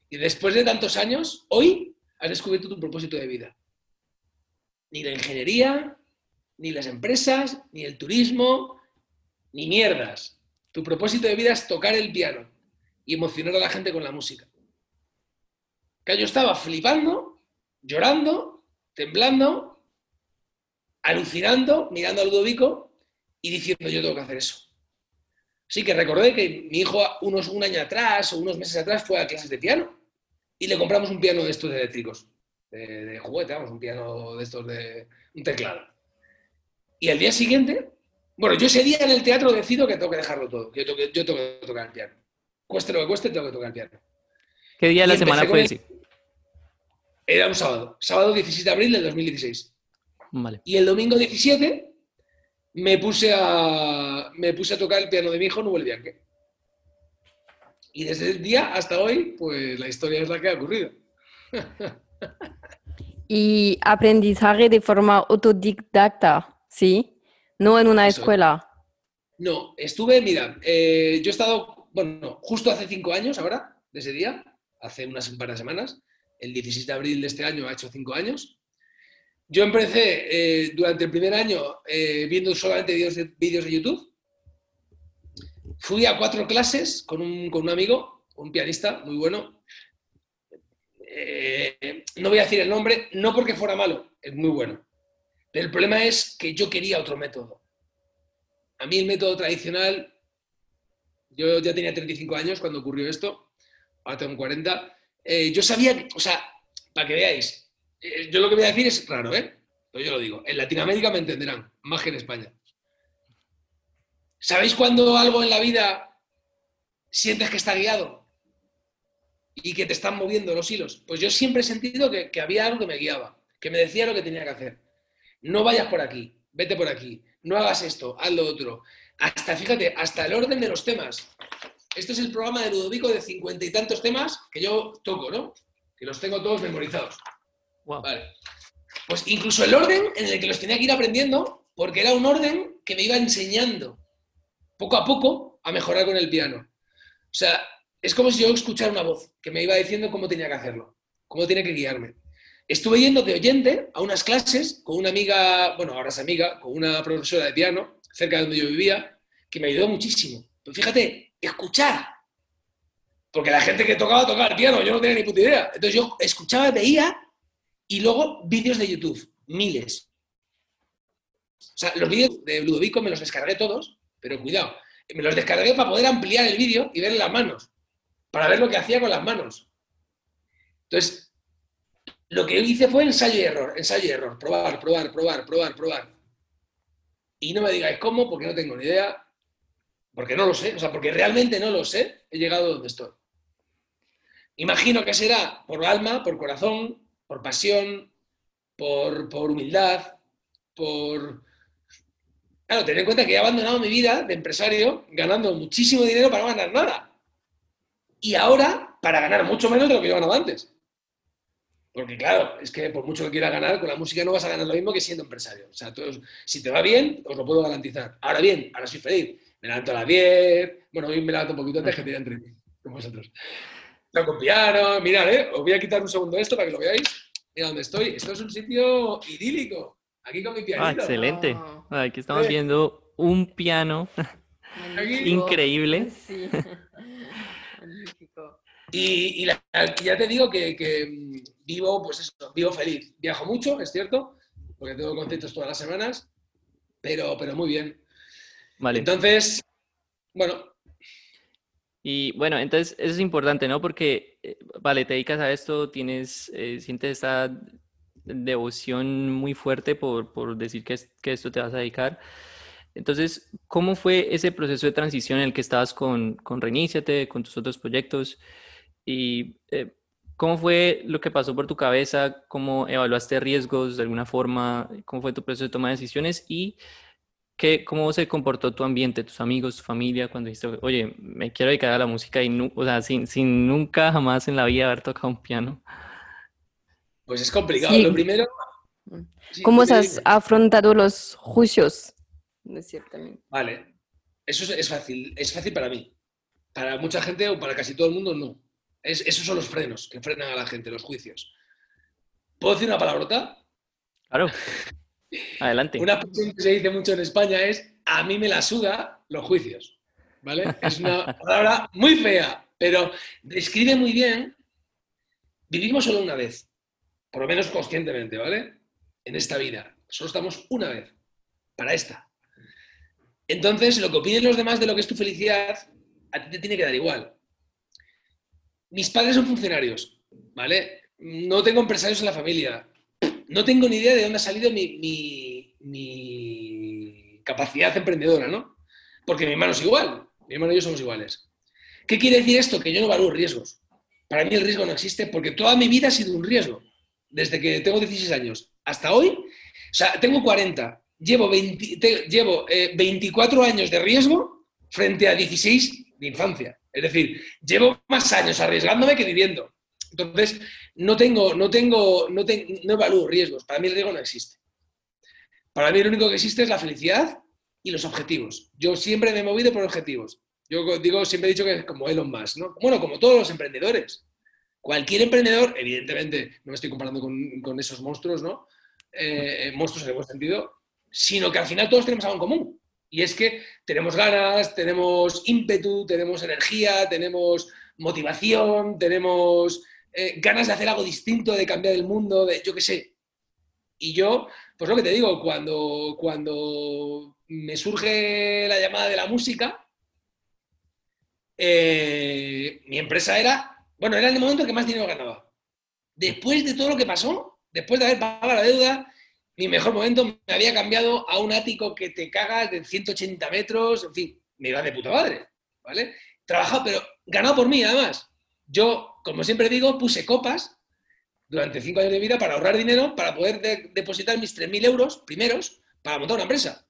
Y después de tantos años, hoy has descubierto tu propósito de vida. Ni la ingeniería, ni las empresas, ni el turismo, ni mierdas. Tu propósito de vida es tocar el piano y emocionar a la gente con la música. que yo estaba flipando, llorando, temblando, alucinando, mirando a Ludovico y diciendo yo tengo que hacer eso. Sí que recordé que mi hijo unos, un año atrás o unos meses atrás fue a clases de piano y le compramos un piano de estos eléctricos, de, de juguete, vamos, un piano de estos de un teclado. Y al día siguiente, bueno, yo ese día en el teatro decido que tengo que dejarlo todo, que yo tengo que, yo tengo que tocar el piano. Cueste lo que cueste, tengo que tocar el piano. ¿Qué día de la semana fue ese? Era un sábado, sábado 17 de abril del 2016. Vale. Y el domingo 17 me puse a, me puse a tocar el piano de mi hijo Nubel Bianche. Y desde el día hasta hoy, pues la historia es la que ha ocurrido. (laughs) y aprendizaje de forma autodidacta, ¿sí? No en una Eso escuela. No, estuve, mira, eh, yo he estado, bueno, justo hace cinco años ahora, de ese día, hace unas de semanas, el 16 de abril de este año ha hecho cinco años. Yo empecé eh, durante el primer año eh, viendo solamente vídeos de, YouTube. Fui a cuatro clases con un, amigo, un pianista muy bueno. Eh, no voy a decir el nombre, no porque fuera malo, es muy bueno. Pero el problema es que yo quería otro método. A mí el método tradicional, yo ya tenía 35 años cuando ocurrió esto, ahora tengo 40. eh, yo sabía, o sea, para que veáis, eh, yo lo que voy a decir es raro, ¿eh? Pero yo lo digo, en Latinoamérica me entenderán, más que en España. ¿Sabéis cuando algo en la vida sientes que está guiado? Y que te están moviendo los hilos. Pues yo siempre he sentido que, que había algo que me guiaba, que me decía lo que tenía que hacer. No vayas por aquí, vete por aquí, no hagas esto, haz lo otro. Hasta, fíjate, hasta el orden de los temas. Esto es el programa de Ludovico de cincuenta y tantos temas que yo toco, ¿no? Que los tengo todos memorizados. Vale. Pues incluso el orden en el que los tenía que ir aprendiendo, porque era un orden que me iba enseñando poco a poco a mejorar con el piano. O sea, es como si yo escuchara una voz que me iba diciendo cómo tenía que hacerlo, cómo tenía que guiarme. Estuve yendo de oyente a unas clases con una amiga, bueno, ahora es amiga, con una profesora de piano, cerca de donde yo vivía, que me ayudó muchísimo. Pero fíjate, escuchar. Porque la gente que tocaba tocaba el piano, yo no tenía ni puta idea. Entonces yo escuchaba, veía y luego vídeos de YouTube, miles. O sea, los vídeos de Ludovico me los descargué todos, pero cuidado, me los descargué para poder ampliar el vídeo y ver las manos, para ver lo que hacía con las manos. Entonces, lo que hice fue ensayo y error, ensayo y error, probar, probar, probar, probar, probar. Y no me digáis cómo, porque no tengo ni idea, porque no lo sé, o sea, porque realmente no lo sé, he llegado donde estoy. Imagino que será por alma, por corazón, por pasión, por, por humildad, por... Claro, tener en cuenta que he abandonado mi vida de empresario ganando muchísimo dinero para no ganar nada. Y ahora para ganar mucho menos de lo que yo ganaba antes. Porque claro, es que por mucho que quieras ganar, con la música no vas a ganar lo mismo que siendo empresario. O sea, si te va bien, os lo puedo garantizar. Ahora bien, ahora soy feliz. Me levanto a las 10, bueno, hoy me levanto un poquito antes que te entre con vosotros. Toco piano, mirad, ¿eh? os voy a quitar un segundo esto para que lo veáis. Mira dónde estoy. Esto es un sitio idílico. Aquí con mi Ah, pianito. excelente. Oh, Aquí estamos Sí. viendo un piano increíble. Sí. (laughs) Y, y la- y ya te digo que, que, mm, vivo, pues eso, vivo feliz. Viajo mucho, es cierto, porque tengo conciertos todas las semanas, pero, pero muy bien. Vale. Entonces, bueno, Y bueno, entonces eso es importante, ¿no? Porque, eh, vale, te dedicas a esto, tienes, eh, sientes esta devoción muy fuerte por, por decir que, es- que esto te vas a dedicar. Entonces, ¿cómo fue ese proceso de transición en el que estabas con, con Reiníciate, con tus otros proyectos? Y eh, ¿cómo fue lo que pasó por tu cabeza? ¿Cómo evaluaste riesgos de alguna forma? ¿Cómo fue tu proceso de toma de decisiones? Y ¿Qué, cómo se comportó tu ambiente, tus amigos, tu familia cuando dijiste, oye, me quiero dedicar a la música y nu- o sea, sin, sin nunca jamás en la vida haber tocado un piano? pues es complicado. Sí. Lo primero... Sí, ¿Cómo has afrontado los juicios? Vale, eso es, es fácil, es fácil para mí. Para mucha gente o para casi todo el mundo no. Es- esos son los frenos que frenan a la gente, los juicios. ¿Puedo decir una palabrota? Claro. (laughs) Adelante. Una expresión que se dice mucho en España es a mí me la suda los juicios. ¿Vale? Es una palabra muy fea, pero describe muy bien vivimos solo una vez, por lo menos conscientemente, ¿vale? En esta vida. Solo estamos una vez, para esta. Entonces, lo que opinen los demás de lo que es tu felicidad, a ti te tiene que dar igual. Mis padres son funcionarios, ¿vale? No tengo empresarios en la familia. No tengo ni idea de dónde ha salido mi, capacidad emprendedora, ¿no? Porque mi hermano es igual, mi hermano y yo somos iguales. ¿Qué quiere decir esto? Que yo no valoro riesgos. Para mí el riesgo no existe porque toda mi vida ha sido un riesgo. Desde que tengo 16 años hasta hoy, o sea, tengo 40, llevo, llevo 24 eh, años de riesgo frente a 16 de infancia. Es decir, llevo más años arriesgándome que viviendo. Entonces, no tengo, no tengo, no, no evalúo riesgos. Para mí el riesgo no existe. Para mí lo único que existe es la felicidad y los objetivos. Yo siempre me he movido por objetivos. Yo digo, siempre he dicho que es como Elon Musk, ¿no? Bueno, como todos los emprendedores. Cualquier emprendedor, evidentemente, no me estoy comparando con, esos monstruos, ¿no? Eh, eh, monstruos en el buen sentido, sino que al final todos tenemos algo en común. Y es que tenemos ganas, tenemos ímpetu, tenemos energía, tenemos motivación, tenemos eh, ganas de hacer algo distinto, de cambiar el mundo, de yo qué sé. Y yo, pues lo que te digo, cuando, cuando me surge la llamada de la música, eh, mi empresa era, bueno, era el momento que más dinero ganaba. Después de todo lo que pasó, después de haber pagado la deuda, mi mejor momento me había cambiado a un ático que te cagas de 180 metros, en fin, me iba de puta madre, ¿vale? Trabajado, pero ganado por mí, además. Yo, como siempre digo, puse copas durante cinco años de vida para ahorrar dinero, para poder depositar mis 3.000 euros primeros para montar una empresa.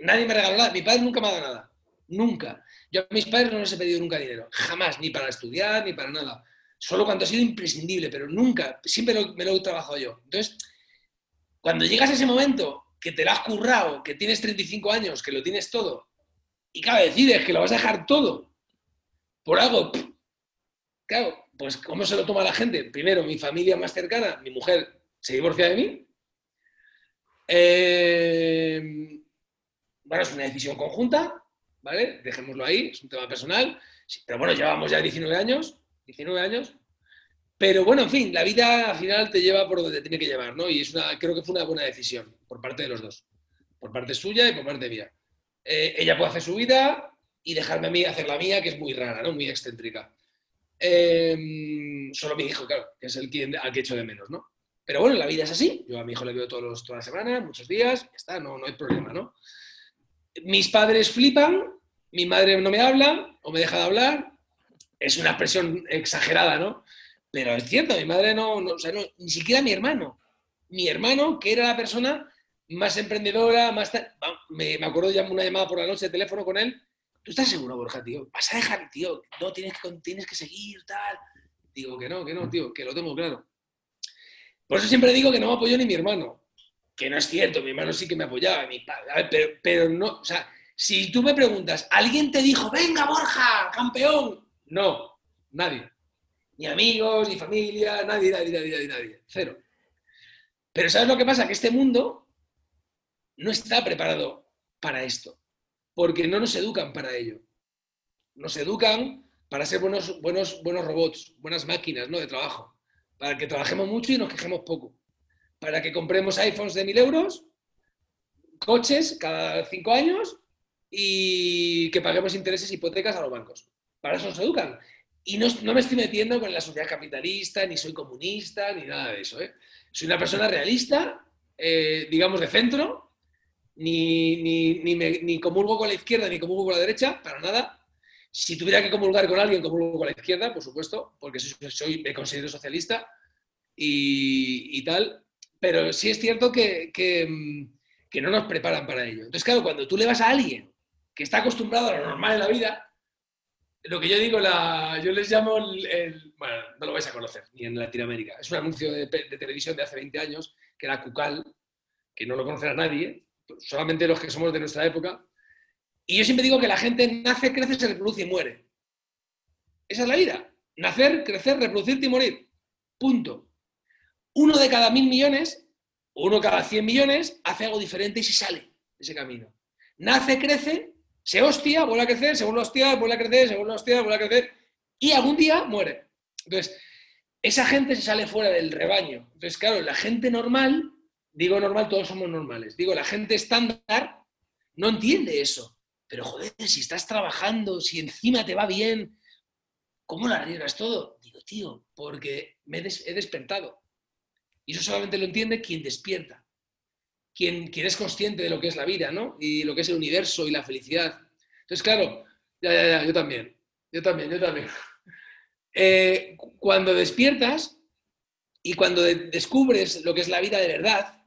Nadie me regaló nada, mi padre nunca me ha dado nada, nunca. Yo a mis padres no les he pedido nunca dinero, jamás, ni para estudiar, ni para nada. Solo cuando ha sido imprescindible, pero nunca, siempre me lo he trabajado yo. Entonces, cuando llegas a ese momento que te lo has currado, que tienes 35 años, que lo tienes todo, y claro, decides que lo vas a dejar todo por algo, claro, pues ¿cómo se lo toma la gente? Primero, mi familia más cercana, mi mujer se divorcia de mí. Eh, bueno, es una decisión conjunta, ¿vale? Dejémoslo ahí, es un tema personal. Pero bueno, llevamos ya 19 años, 19 años. Pero bueno, en fin, la vida al final te lleva por donde te tiene que llevar, ¿no? Y es una, creo que fue una buena decisión por parte de los dos. Por parte suya y por parte mía. Eh, ella puede hacer su vida y dejarme a mí hacer la mía, que es muy rara, ¿no? Muy excéntrica. Eh, solo mi hijo, claro, que es el quien, al que echo de menos, ¿no? Pero bueno, la vida es así. Yo a mi hijo le veo todos los, toda la semana, muchos días, ya está, no, no hay problema, ¿no? mis padres flipan, mi madre no me habla o me deja de hablar. Es una expresión exagerada, ¿no? Pero es cierto, mi madre no, o sea, ni siquiera mi hermano. Mi hermano, que era la persona más emprendedora, más... Me, me acuerdo de una llamada por la noche de teléfono con él. ¿Tú estás seguro, Borja, tío? ¿Vas a dejar, tío? No, tienes que, tienes que seguir, tal. Digo que no, que no, tío, que lo tengo claro. Por eso siempre digo que no me apoyó ni mi hermano que no es cierto, mi hermano sí que me apoyaba, mi padre, pero, pero no, o sea, si tú me preguntas, ¿alguien te dijo, venga Borja, campeón? No, nadie. Ni amigos, ni familia, nadie, nadie, nadie, nadie, cero. Pero ¿sabes lo que pasa? Que este mundo no está preparado para esto, porque no nos educan para ello. Nos educan para ser buenos, buenos, buenos robots, buenas máquinas ¿no? de trabajo, para que trabajemos mucho y nos quejemos poco para que compremos iPhones de 1.000 euros, coches cada cinco años y que paguemos intereses e hipotecas a los bancos. Para eso nos educan. Y no, me estoy metiendo con la sociedad capitalista, ni soy comunista, ni nada de eso. ¿eh? Soy una persona realista, eh, digamos, de centro, ni, ni, comulgo con la izquierda ni comulgo con la derecha, para nada. Si tuviera que comulgar con alguien, comulgo con la izquierda, por supuesto, porque soy, me considero socialista y, y tal, pero sí es cierto que, que, no nos preparan para ello. Entonces, claro, cuando tú le vas a alguien que está acostumbrado a lo normal en la vida, lo que yo digo, la, yo les llamo el, Bueno, no lo vais a conocer, ni en Latinoamérica. Es un anuncio de, televisión de hace 20 años, que era Cucal, que no lo conocerá nadie, solamente los que somos de nuestra época. Y yo siempre digo que la gente nace, crece, se reproduce y muere. Esa es la vida. Nacer, crecer, reproducirte y morir. Punto uno de cada mil millones, uno cada cien millones, hace algo diferente y se sale de ese camino. Nace, crece, se hostia, vuelve a crecer, se vuelve a hostia, vuelve a crecer, se vuelve a hostia, vuelve a crecer y algún día muere. Entonces, esa gente se sale fuera del rebaño. Entonces, claro, la gente normal, digo normal, todos somos normales, digo, la gente estándar no entiende eso. Pero joder, si estás trabajando, si encima te va bien, ¿cómo lo arriesgas todo? Digo, tío, porque me he, despertado. Y eso solamente lo entiende quien despierta, quien, quien es consciente de lo que es la vida, ¿no? Y lo que es el universo y la felicidad. Entonces, claro, ya, ya, ya, yo también, yo también, yo también. (laughs) Eh, cuando despiertas y cuando descubres lo que es la vida de verdad,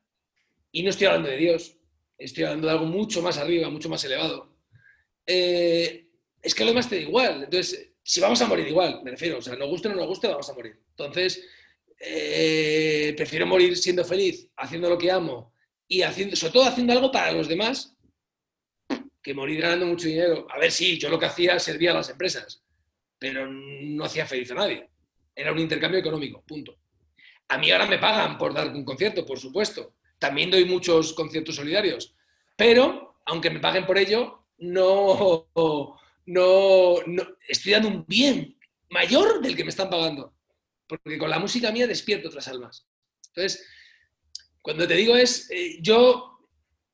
y no estoy hablando de Dios, estoy hablando de algo mucho más arriba, mucho más elevado, eh, es que lo demás te da igual. Entonces, si vamos a morir igual, me refiero, o sea, nos guste o no nos guste, vamos a morir. Entonces, eh, prefiero morir siendo feliz, haciendo lo que amo y haciendo, sobre todo haciendo algo para los demás, que morir ganando mucho dinero. A ver, sí, yo lo que hacía servía a las empresas, pero no hacía feliz a nadie. Era un intercambio económico, punto. A mí ahora me pagan por dar un concierto, por supuesto. También doy muchos conciertos solidarios. Pero, aunque me paguen por ello, no, no, estoy dando un bien mayor del que me están pagando. Porque con la música mía despierto otras almas. Entonces, cuando te digo es, eh, yo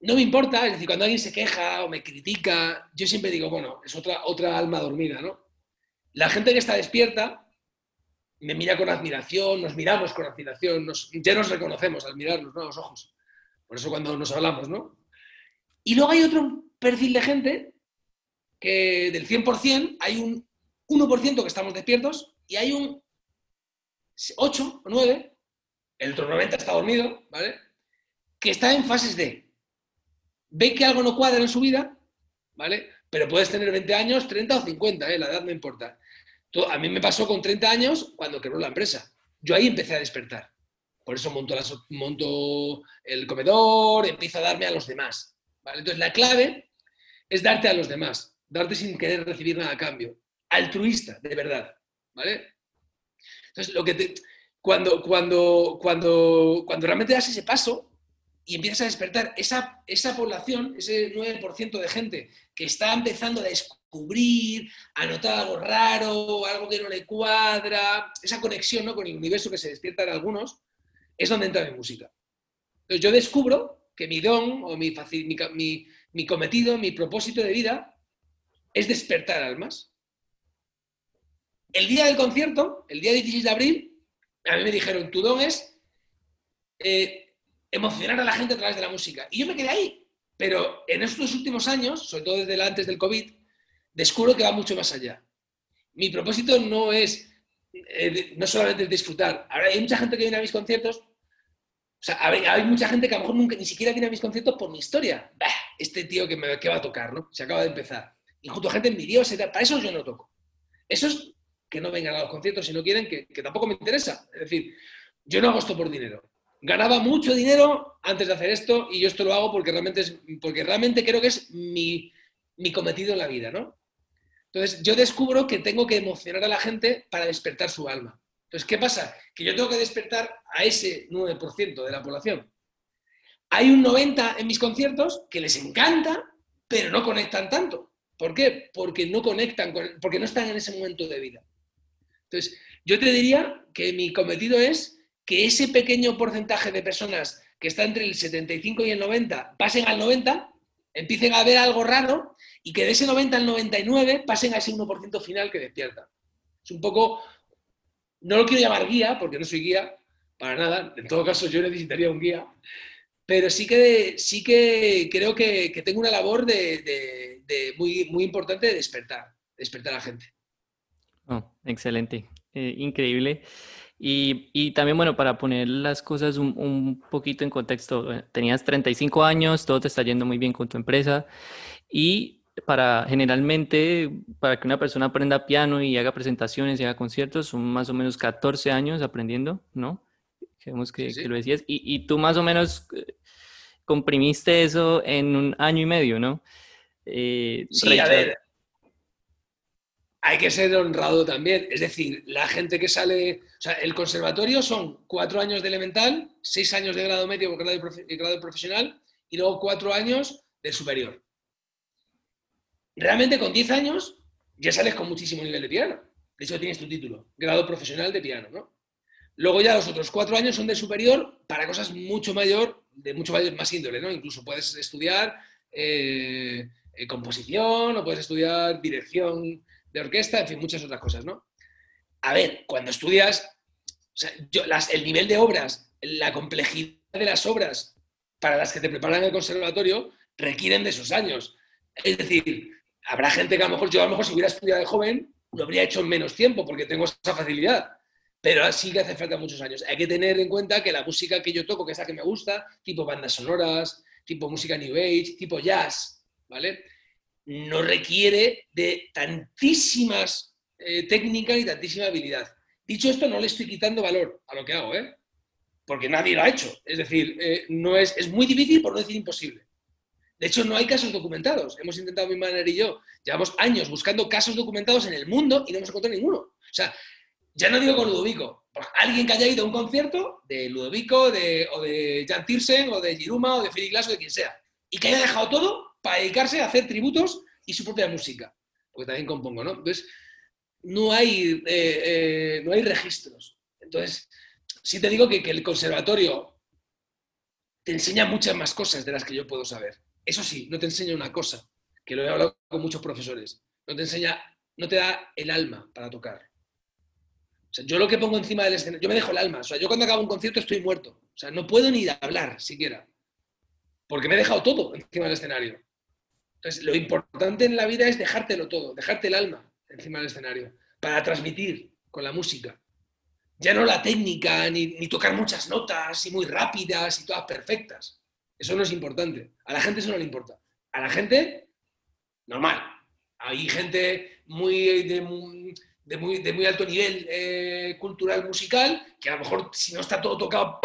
no me importa, es decir, cuando alguien se queja o me critica, yo siempre digo, bueno, es otra, otra alma dormida, ¿no? La gente que está despierta me mira con admiración, nos miramos con admiración, ya nos reconocemos al mirarnos, ¿no? Los ojos. Por eso cuando nos hablamos, ¿no? Y luego hay otro perfil de gente que del 100% hay un 1% que estamos despiertos y hay un 8 o 9, el otro 90 está dormido, ¿vale? Que está en fases de, ve que algo no cuadra en su vida, ¿vale? Pero puedes tener 20 años, 30 o 50, ¿eh? la edad no importa. A mí me pasó con 30 años cuando quebró la empresa. Yo ahí empecé a despertar. Por eso monto, monto el comedor, empiezo a darme a los demás. ¿vale? Entonces, la clave es darte a los demás darte sin querer recibir nada a cambio. Altruista, de verdad. ¿Vale? Entonces, lo que te, cuando, cuando, cuando, cuando realmente das ese paso y empiezas a despertar esa, esa población, ese 9% de gente que está empezando a descubrir, a notar algo raro, algo que no le cuadra, esa conexión ¿no? con el universo que se despierta en algunos, es donde entra mi música. Entonces yo descubro que mi don o mi, mi, mi cometido, mi propósito de vida es despertar almas. El día del concierto, el día 16 de abril, a mí me dijeron, tu don es eh, emocionar a la gente a través de la música. Y yo me quedé ahí. Pero en estos últimos años, sobre todo desde antes del COVID, descubro que va mucho más allá. Mi propósito no es, eh, no solamente disfrutar. Ahora hay mucha gente que viene a mis conciertos, o sea, hay, mucha gente que a lo mejor nunca, ni siquiera viene a mis conciertos por mi historia. este tío que, me, que va a tocar, ¿no? Se acaba de empezar y junto a gente envidiosa Para eso yo no toco. Eso es que no vengan a los conciertos si no quieren, que, tampoco me interesa. Es decir, yo no hago esto por dinero. Ganaba mucho dinero antes de hacer esto y yo esto lo hago porque realmente, es, porque realmente creo que es mi, mi cometido en la vida, ¿no? Entonces, yo descubro que tengo que emocionar a la gente para despertar su alma. Entonces, ¿qué pasa? Que yo tengo que despertar a ese 9% de la población. Hay un 90% en mis conciertos que les encanta, pero no conectan tanto. ¿Por qué? Porque no conectan, porque no están en ese momento de vida. Entonces, yo te diría que mi cometido es que ese pequeño porcentaje de personas que está entre el 75 y el 90 pasen al 90, empiecen a ver algo raro y que de ese 90 al 99 pasen a ese 1% final que despierta. Es un poco, no lo quiero llamar guía, porque no soy guía, para nada, en todo caso yo necesitaría un guía, pero sí que, sí que creo que, tengo una labor de, muy, muy importante de despertar, despertar a la gente. Oh, excelente, eh, increíble. Y, también, bueno, para poner las cosas un, poquito en contexto, eh, tenías 35 años, todo te está yendo muy bien con tu empresa y para generalmente, para que una persona aprenda piano y haga presentaciones y haga conciertos, son más o menos 14 años aprendiendo, ¿no? Creemos que, lo decías. Y, y, tú más o menos eh, comprimiste eso en un año y medio, ¿no? Eh, sí, a ver. Hay que ser honrado también. Es decir, la gente que sale. O sea, el conservatorio son cuatro años de elemental, seis años de grado medio grado, grado profesional y luego cuatro años de superior. Realmente con diez años ya sales con muchísimo nivel de piano. De hecho, tienes tu título, grado profesional de piano, ¿no? Luego ya los otros cuatro años son de superior para cosas mucho mayor, de mucho mayor, más índole, ¿no? Incluso puedes estudiar eh, eh, composición o puedes estudiar dirección de orquesta, en fin, muchas otras cosas, ¿no? A ver, cuando estudias, el nivel de obras, la complejidad de las obras para las que te preparan el conservatorio requieren de esos años. Es decir, habrá gente que a lo mejor yo a lo mejor si hubiera estudiado de joven lo habría hecho en menos tiempo porque tengo esa facilidad. Pero sí que hace falta muchos años. Hay que tener en cuenta que la música que yo toco, que es la que me gusta, tipo bandas sonoras, tipo música New Age, tipo jazz, ¿vale? No requiere de tantísimas eh, técnicas y tantísima habilidad. Dicho esto, no le estoy quitando valor a lo que hago, ¿eh? Porque nadie lo ha hecho. Es decir, eh, no es, es muy difícil, por no decir imposible. De hecho, no hay casos documentados. Hemos intentado mi madre y yo, llevamos años buscando casos documentados en el mundo y no hemos encontrado ninguno. O sea, ya no digo con Ludovico, alguien que haya ido a un concierto de Ludovico, de, o de Jan Tiersen, o de Giruma, o de Philip Glass, o de quien sea, y que haya dejado todo para dedicarse a hacer tributos y su propia música, porque también compongo, ¿no? Entonces, no hay, eh, eh, no hay registros. Entonces, sí te digo que, el conservatorio te enseña muchas más cosas de las que yo puedo saber. Eso sí, no te enseña una cosa, que lo he hablado con muchos profesores. No te enseña, no te da el alma para tocar. O sea, yo lo que pongo encima del escenario, yo me dejo el alma. O sea, yo cuando acabo un concierto estoy muerto. O sea, no puedo ni hablar siquiera. Porque me he dejado todo encima del escenario. Entonces, lo importante en la vida es dejártelo todo, dejarte el alma encima del escenario, para transmitir con la música. Ya no la técnica, ni, tocar muchas notas y muy rápidas y todas perfectas. Eso no es importante. A la gente eso no le importa. A la gente, normal. Hay gente muy de, muy, alto nivel eh, cultural, musical, que a lo mejor si no está todo tocado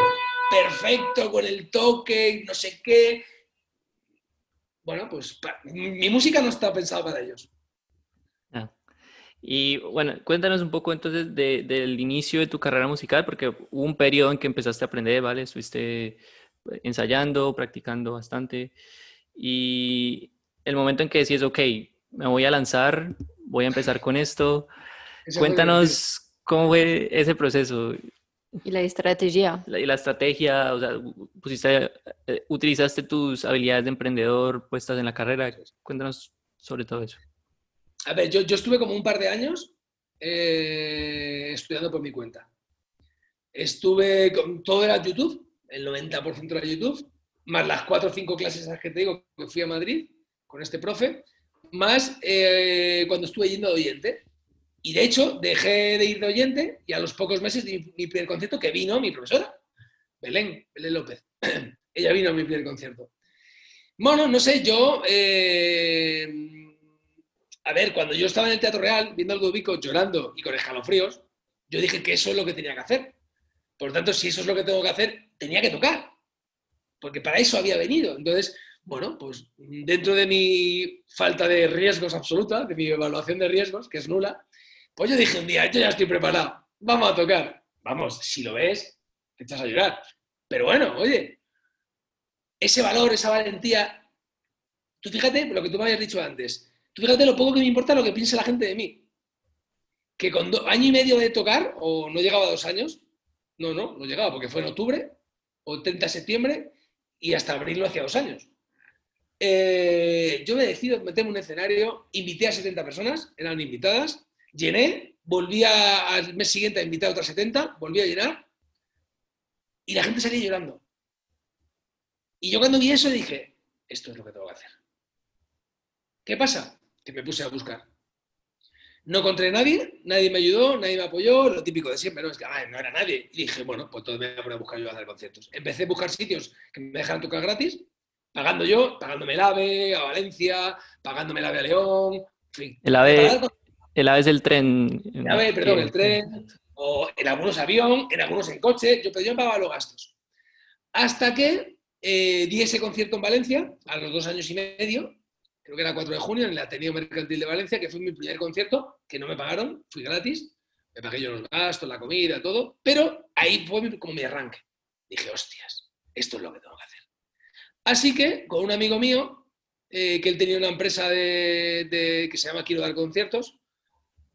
perfecto, con el toque, no sé qué. Bueno, pues mi música no está pensada para ellos. Ah. Y bueno, cuéntanos un poco entonces del inicio de tu carrera musical, porque hubo un periodo en que empezaste a aprender, ¿vale? Estuviste ensayando, practicando bastante. Y el momento en que decís, ok, me voy a lanzar, voy a empezar con esto. (laughs) Cuéntanos cómo fue ese proceso. Y la estrategia. y la estrategia, o sea, pusiste, eh, utilizaste tus habilidades de emprendedor puestas en la carrera. Cuéntanos sobre todo eso. A ver, yo, yo estuve como un par de años eh, estudiando por mi cuenta. Estuve con todo era YouTube, el 90% de YouTube, más las cuatro o cinco clases que te digo que fui a Madrid con este profe, más eh, cuando estuve yendo de oyente. Y de hecho, dejé de ir de oyente y a los pocos meses di mi primer concierto que vino mi profesora, Belén, Belén López. (clears throat) Ella vino a mi primer concierto. Bueno, no sé, yo... Eh, a ver, cuando yo estaba en el Teatro Real viendo al Dubico llorando y con escalofríos, yo dije que eso es lo que tenía que hacer. Por lo tanto, si eso es lo que tengo que hacer, tenía que tocar, porque para eso había venido. Entonces, bueno, pues dentro de mi falta de riesgos absoluta, de mi evaluación de riesgos, que es nula, pues yo dije un día, yo ya estoy preparado, vamos a tocar. Vamos, si lo ves, te echas a llorar. Pero bueno, oye, ese valor, esa valentía, tú fíjate lo que tú me habías dicho antes, tú fíjate lo poco que me importa lo que piensa la gente de mí. Que con año y medio de tocar, o no llegaba a dos años, no, no, no llegaba, porque fue en octubre o 30 de septiembre y hasta abril lo hacía dos años. Eh, yo me decido meterme en un escenario, invité a 70 personas, eran invitadas, llené, volví al mes siguiente a invitar a otras 70, volví a llenar y la gente salía llorando. Y yo cuando vi eso dije, esto es lo que tengo que hacer. ¿Qué pasa? Que me puse a buscar. No encontré nadie, nadie me ayudó, nadie me apoyó, lo típico de siempre, no, es que no era nadie. Y dije, bueno, pues todo me voy a poner a buscar yo a hacer conciertos. Empecé a buscar sitios que me dejaran tocar gratis, pagando yo, pagándome el AVE a Valencia, pagándome el AVE a León, en fin. El AVE, el AVE es el tren. El AVE, perdón, el tren, o en algunos avión, en algunos en coche, yo, pero yo pagaba los gastos. Hasta que eh, di ese concierto en Valencia, a los dos años y medio, creo que era 4 de junio, en el Ateneo Mercantil de Valencia, que fue mi primer concierto, que no me pagaron, fui gratis, me pagué yo los gastos, la comida, todo, pero ahí fue como mi arranque. Dije, hostias, esto es lo que tengo que hacer. Así que, con un amigo mío, eh, que él tenía una empresa de, que se llama Quiero Dar Conciertos,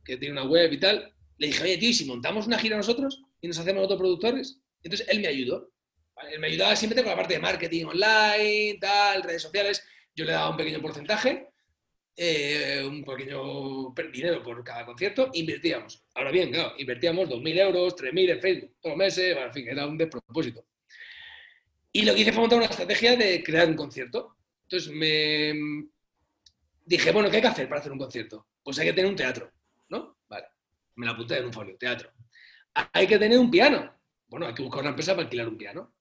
que tiene una web y tal, le dije, oye, tío, ¿y si montamos una gira nosotros y nos hacemos autoproductores? Entonces él me ayudó. Él me ayudaba siempre con la parte de marketing online, tal, redes sociales. Yo le daba un pequeño porcentaje, eh, un pequeño dinero por cada concierto, invertíamos. Ahora bien, claro, invertíamos 2.000 euros, 3.000 en Facebook, todos los meses, en fin, era un despropósito. Y lo que hice fue montar una estrategia de crear un concierto. Entonces me dije, bueno, ¿qué hay que hacer para hacer un concierto? Pues hay que tener un teatro, me lo apunté en un folio, teatro. Hay que tener un piano. Bueno, hay que buscar una empresa para alquilar un piano.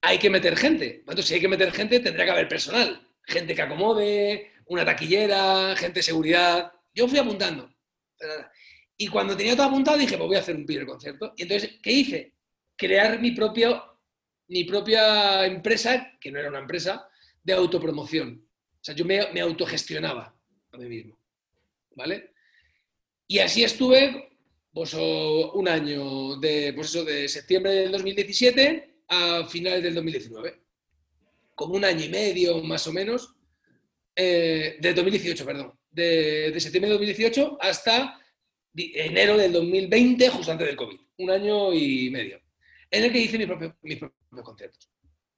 Hay que meter gente. Entonces, si hay que meter gente, tendría que haber personal. Gente que acomode, una taquillera, gente de seguridad. Yo fui apuntando. Y cuando tenía todo apuntado, dije, pues voy a hacer un primer concierto. Y entonces, ¿qué hice? Crear mi propio mi propia empresa, que no era una empresa, de autopromoción. O sea, yo me, autogestionaba a mí mismo. ¿Vale? Y así estuve pues, un año, de, pues eso, de septiembre del 2017 a finales del 2019. Como un año y medio más o menos, eh, de 2018, perdón. De, de septiembre de 2018 hasta enero del 2020, justo antes del COVID. Un año y medio. En el que hice mis propios, conciertos.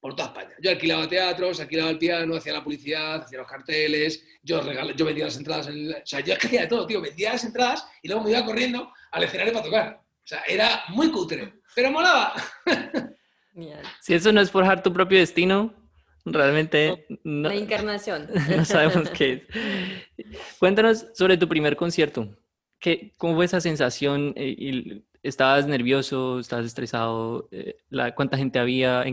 Por toda España. Yo alquilaba teatros, alquilaba el piano, hacía la publicidad, hacía los carteles, yo, yo vendía las entradas. En o sea, yo (laughs) hacía de todo, tío. Vendía las entradas y luego me iba corriendo al escenario para tocar. O sea, era muy cutre, pero molaba. (laughs) Si eso no es forjar tu propio destino, realmente no, la encarnación. (laughs) No sabemos qué es. Cuéntanos sobre tu primer concierto. ¿Qué, ¿Cómo fue esa sensación? Eh, ¿Estabas nervioso? ¿Estabas estresado? Eh, la, ¿Cuánta gente había?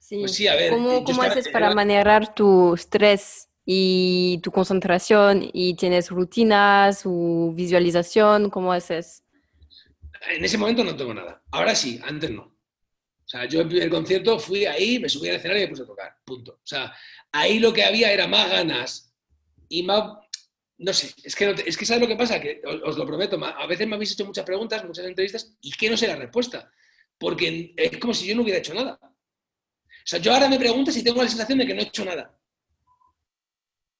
Sí. Pues sí, a ver. ¿Cómo, cómo haces para manejar tu estrés y tu concentración? ¿Y tienes rutinas o visualización? ¿Cómo haces? En ese momento no tengo nada. Ahora sí, antes no. O sea, yo en el primer concierto fui ahí, me subí al escenario y me puse a tocar. Punto. O sea, ahí lo que había era más ganas y más no sé, es que, es que ¿sabes lo que pasa? Que os, lo prometo, a veces me habéis hecho muchas preguntas, muchas entrevistas, y que no sé la respuesta, porque es como si yo no hubiera hecho nada. O sea, yo ahora me pregunto si tengo la sensación de que no he hecho nada.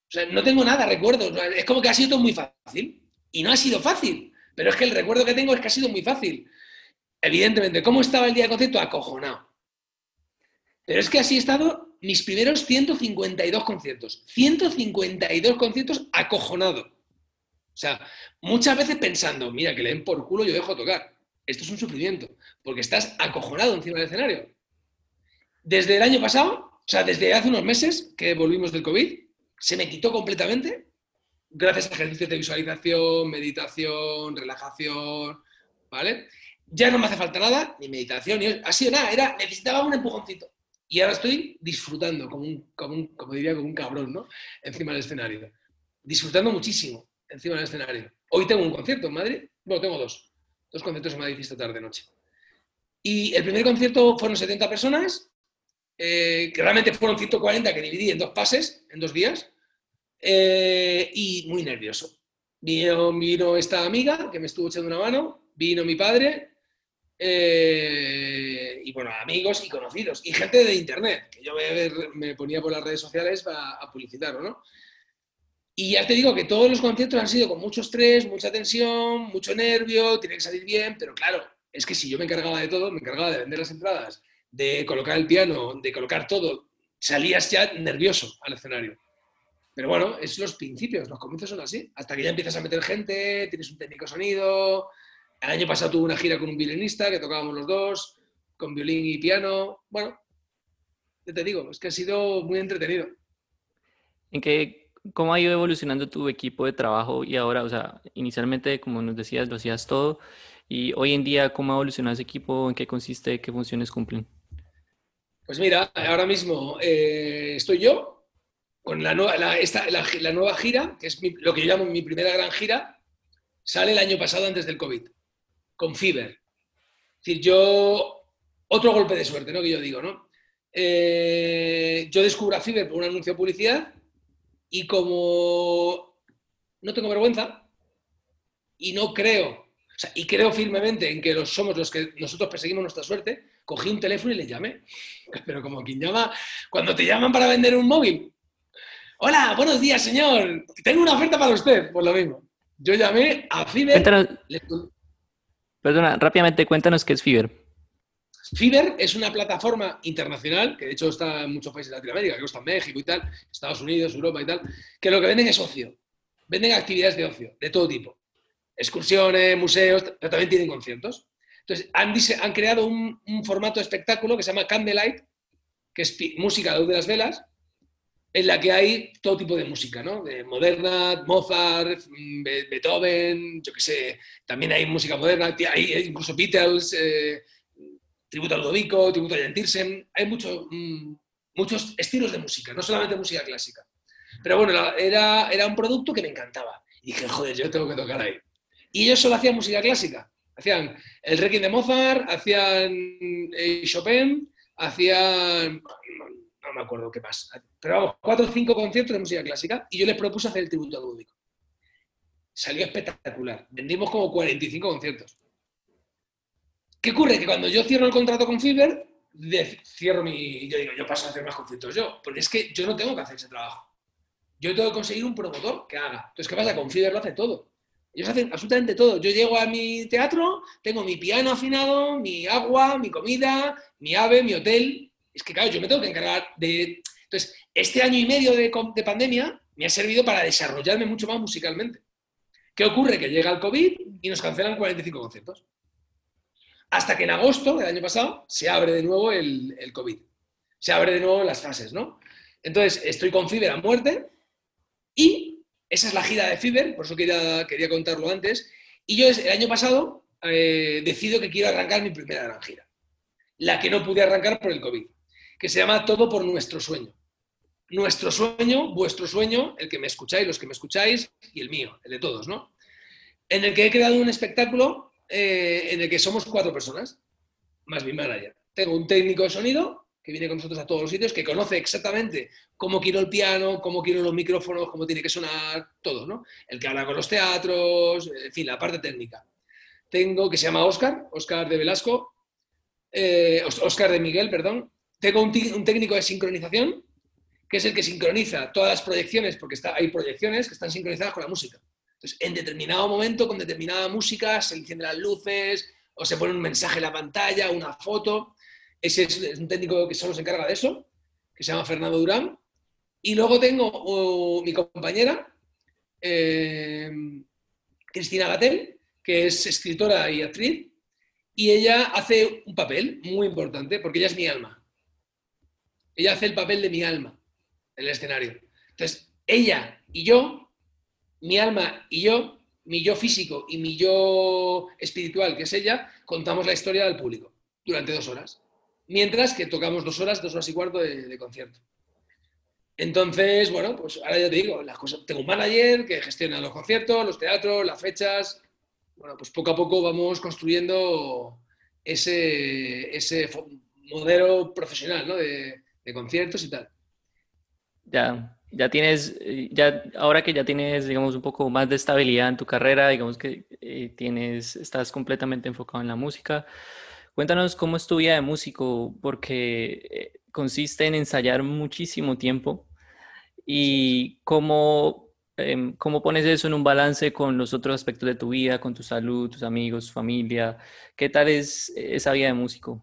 O sea, no tengo nada, recuerdo. Es como que ha sido muy fácil. Y no ha sido fácil. Pero es que el recuerdo que tengo es que ha sido muy fácil. Evidentemente, ¿cómo estaba el día de concierto? Acojonado. Pero es que así he estado mis primeros 152 conciertos. 152 conciertos acojonado. O sea, muchas veces pensando, mira, que le den por culo, yo dejo tocar. Esto es un sufrimiento, porque estás acojonado encima del escenario. Desde el año pasado, o sea, desde hace unos meses que volvimos del COVID, se me quitó completamente, gracias a ejercicios de visualización, meditación, relajación, ¿vale? Ya no me hace falta nada, ni meditación, ni... Ha sido nada, era, necesitaba un empujoncito. Y ahora estoy disfrutando, como, un, como, diría, como un cabrón, ¿no? Encima del escenario. Disfrutando muchísimo encima del escenario. Hoy tengo un concierto en Madrid. Bueno, tengo dos. Dos conciertos en Madrid esta tarde-noche. Y el primer concierto fueron 70 personas, eh, que realmente fueron 140 que dividí en dos pases, en dos días, eh, y muy nervioso. Vino, vino esta amiga que me estuvo echando una mano, vino mi padre, eh, y bueno, amigos y conocidos, y gente de internet, que yo me, ponía por las redes sociales para, a publicitarlo, ¿no? Y ya te digo que todos los conciertos han sido con mucho estrés, mucha tensión, mucho nervio, tiene que salir bien, pero claro, es que si yo me encargaba de todo, me encargaba de vender las entradas, de colocar el piano, de colocar todo, salías ya nervioso al escenario. Pero bueno, es los principios, los comienzos son así. Hasta que ya empiezas a meter gente, tienes un técnico sonido, el año pasado tuve una gira con un violinista que tocábamos los dos, con violín y piano. Bueno, ya te digo, es que ha sido muy entretenido. ¿En qué, cómo ha ido evolucionando tu equipo de trabajo y ahora, o sea, inicialmente, como nos decías, lo hacías todo, y hoy en día, ¿cómo ha evolucionado ese equipo? ¿En qué consiste? ¿Qué funciones cumplen? Pues mira, ahora mismo eh, estoy yo con la nueva, gira, que es lo que yo llamo mi primera gran gira, sale el año pasado antes del COVID con Fiverr. Es decir, yo, otro golpe de suerte, ¿no? Que yo digo, ¿no? Eh, yo descubro a Fiverr por un anuncio de publicidad y como no tengo vergüenza y no creo, y creo firmemente en que los, somos los que nosotros perseguimos nuestra suerte, cogí un teléfono y le llamé. Pero como quien llama, cuando te llaman para vender un móvil. Hola, buenos días, señor. Tengo una oferta para usted. Pues lo mismo. Yo llamé a Fiverr. Perdona, rápidamente cuéntanos qué es Fiverr. Fiverr es una plataforma internacional, que de hecho está en muchos países de Latinoamérica, que está en México y tal, Estados Unidos, Europa y tal, que lo que venden es ocio. Venden actividades de ocio, de todo tipo. Excursiones, museos, pero también tienen conciertos. Entonces, han, han creado un, formato de espectáculo que se llama Candlelight, que es música de las velas, en la que hay todo tipo de música, ¿no? De moderna, Mozart, mm, Beethoven, yo qué sé, también hay música moderna, hay incluso Beatles, eh, tributo a Ludovico, tributo a Jan Tiersen, hay mm, muchos estilos de música, no solamente música clásica. Pero bueno, era, era un producto que me encantaba. Y dije, joder, yo tengo que tocar ahí. Y ellos solo hacían música clásica. Hacían el Requiem de Mozart, hacían eh, Chopin, hacían... No, me acuerdo qué más. Pero vamos, cuatro o cinco conciertos de música clásica y yo les propuse hacer el tributo a Ludovico. Salió espectacular. Vendimos como 45 conciertos. ¿Qué ocurre? Que cuando yo cierro el contrato con Fiverr, cierro mi. Yo digo, yo paso a hacer más conciertos yo, porque es que yo no tengo que hacer ese trabajo. Yo tengo que conseguir un promotor que haga. Entonces, ¿qué pasa? Con Fiverr lo hace todo. Ellos hacen absolutamente todo. Yo llego a mi teatro, tengo mi piano afinado, mi agua, mi comida, mi ave, mi hotel. Es que, claro, yo me tengo que encargar de. Entonces, este año y medio de, de pandemia me ha servido para desarrollarme mucho más musicalmente. ¿Qué ocurre? Que llega el COVID y nos cancelan 45 conciertos. Hasta que en agosto del año pasado se abre de nuevo el, COVID. Se abre de nuevo las fases, ¿no? Entonces, estoy con Fiverr a muerte y esa es la gira de Fiverr, por eso quería, quería contarlo antes. Y yo el año pasado eh, decido que quiero arrancar mi primera gran gira, la que no pude arrancar por el COVID, que se llama Todo por nuestro sueño. Nuestro sueño, vuestro sueño, el que me escucháis, los que me escucháis, y el mío, el de todos, ¿no? En el que he creado un espectáculo eh, en el que somos cuatro personas, más mi manager. Tengo un técnico de sonido que viene con nosotros a todos los sitios, que conoce exactamente cómo quiero el piano, cómo quiero los micrófonos, cómo tiene que sonar, todo, ¿no? El que habla con los teatros, en fin, la parte técnica. Tengo, que se llama Oscar, Oscar de Velasco, eh, Oscar de Miguel, perdón. Tengo un, un, técnico de sincronización, que es el que sincroniza todas las proyecciones, porque está, hay proyecciones que están sincronizadas con la música. Entonces, en determinado momento, con determinada música, se encienden las luces o se pone un mensaje en la pantalla, una foto. Ese es un técnico que solo se encarga de eso, que se llama Fernando Durán. Y luego tengo mi compañera, eh, Cristina Gatel, que es escritora y actriz, y ella hace un papel muy importante, porque ella es mi alma. Ella hace el papel de mi alma en el escenario. Entonces, ella y yo mi alma y yo, mi yo físico y mi yo espiritual, que es ella, contamos la historia al público durante dos horas. Mientras que tocamos dos horas, dos horas y cuarto de, concierto. Entonces, bueno, pues ahora ya te digo, las cosas, tengo un manager que gestiona los conciertos, los teatros, las fechas. Bueno, pues poco a poco vamos construyendo ese, ese modelo profesional ¿no? de, de conciertos y tal. Ya, ya tienes, ya, ahora que ya tienes, digamos, un poco más de estabilidad en tu carrera, digamos que eh, tienes, estás completamente enfocado en la música, cuéntanos cómo es tu vida de músico, porque eh, consiste en ensayar muchísimo tiempo y cómo, em, cómo pones eso en un balance con los otros aspectos de tu vida, con tu salud, tus amigos, familia. ¿Qué tal es esa vida de músico?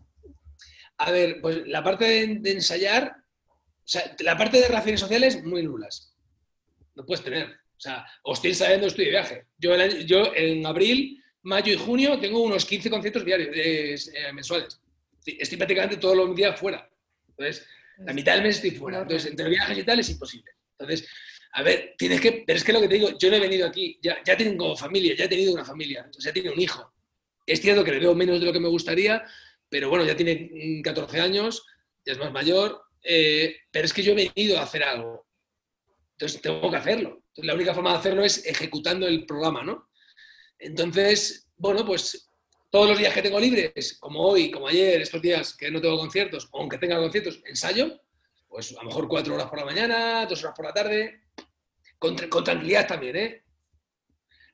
A ver, pues la parte de ensayar o sea, la parte de relaciones sociales, muy nulas. No puedes tener. O sea, o estoy ensayando, estoy de viaje. Yo, yo en abril, mayo y junio tengo unos 15 conciertos diarios, eh, mensuales. Estoy prácticamente todos los días fuera. Entonces, la mitad del mes estoy fuera. Entonces, entre viajes y tal es imposible. Entonces, a ver, tienes que, pero es que lo que te digo, yo no he venido aquí, ya, ya tengo familia, ya he tenido una familia, ya tiene un hijo. Es cierto que le veo menos de lo que me gustaría, pero bueno, ya tiene 14 años, ya es más mayor, eh, pero es que yo he venido a hacer algo. Entonces tengo que hacerlo. Entonces, la única forma de hacerlo es ejecutando el programa, ¿no? Entonces, bueno, pues todos los días que tengo libres, como hoy, como ayer, estos días que no tengo conciertos, aunque tenga conciertos, ensayo, pues a lo mejor cuatro horas por la mañana, dos horas por la tarde, con, tranquilidad también, ¿eh?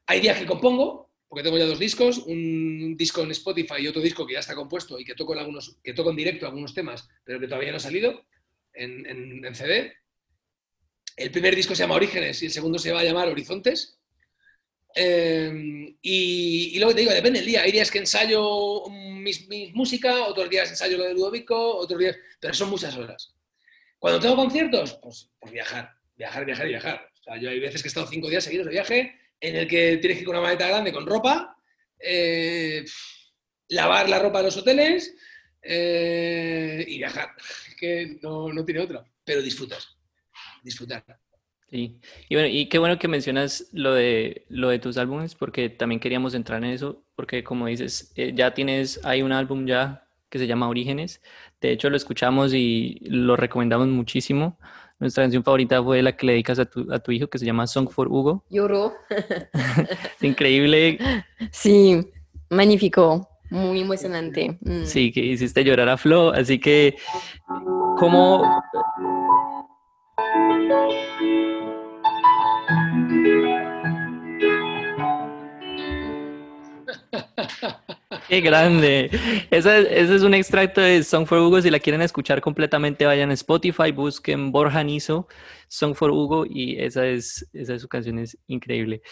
Hay días que compongo, porque tengo ya dos discos, un disco en Spotify y otro disco que ya está compuesto y que toco en, algunos, que toco en directo algunos temas, pero que todavía no ha salido en, CD. El primer disco se llama Orígenes y el segundo se va a llamar Horizontes. Eh, y, luego te digo, depende del día. Hay días que ensayo mi música, otros días ensayo lo de Ludovico, otros días. Pero son muchas horas. Cuando tengo conciertos, pues, pues viajar, viajar, viajar y viajar. O sea, yo hay veces que he estado cinco días seguidos de viaje en el que tienes que ir con una maleta grande con ropa, eh, lavar la ropa de los hoteles eh, y viajar. (laughs) Que no, no tiene otra. Pero disfrutas. Disfrutar. Sí, y bueno, y qué bueno que mencionas lo de, lo de tus álbumes, porque también queríamos entrar en eso, porque como dices, eh, ya tienes, hay un álbum ya que se llama Orígenes, de hecho lo escuchamos y lo recomendamos muchísimo. Nuestra canción favorita fue la que le dedicas a tu, a tu hijo, que se llama Song for Hugo. Lloró. (laughs) increíble. (laughs) Sí, magnífico, muy emocionante. Mm. Sí, que hiciste llorar a Flo, así que, ¿cómo Qué grande. Ese, es un extracto de Song for Hugo. Si la quieren escuchar completamente, vayan a Spotify, busquen Borja Niso, Song for Hugo, y esa es, esa su canción, es increíble.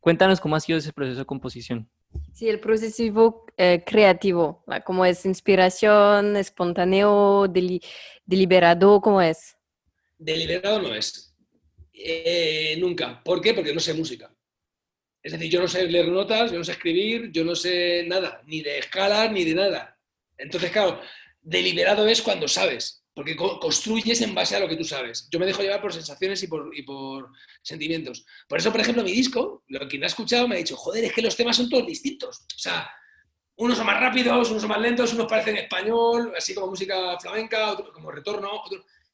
Cuéntanos cómo ha sido ese proceso de composición. Sí, el proceso eh, creativo, ¿cómo es inspiración, espontáneo, deliberado, ¿cómo es? Deliberado no es. Eh, nunca. ¿Por qué? Porque no sé música. Es decir, yo no sé leer notas, yo no sé escribir, yo no sé nada, ni de escalas, ni de nada. Entonces, claro, deliberado es cuando sabes, porque construyes en base a lo que tú sabes. Yo me dejo llevar por sensaciones y por, sentimientos. Por eso, por ejemplo, mi disco, lo que me ha escuchado me ha dicho, joder, es que los temas son todos distintos. O sea, unos son más rápidos, unos son más lentos, unos parecen español, así como música flamenca, otro, como retorno.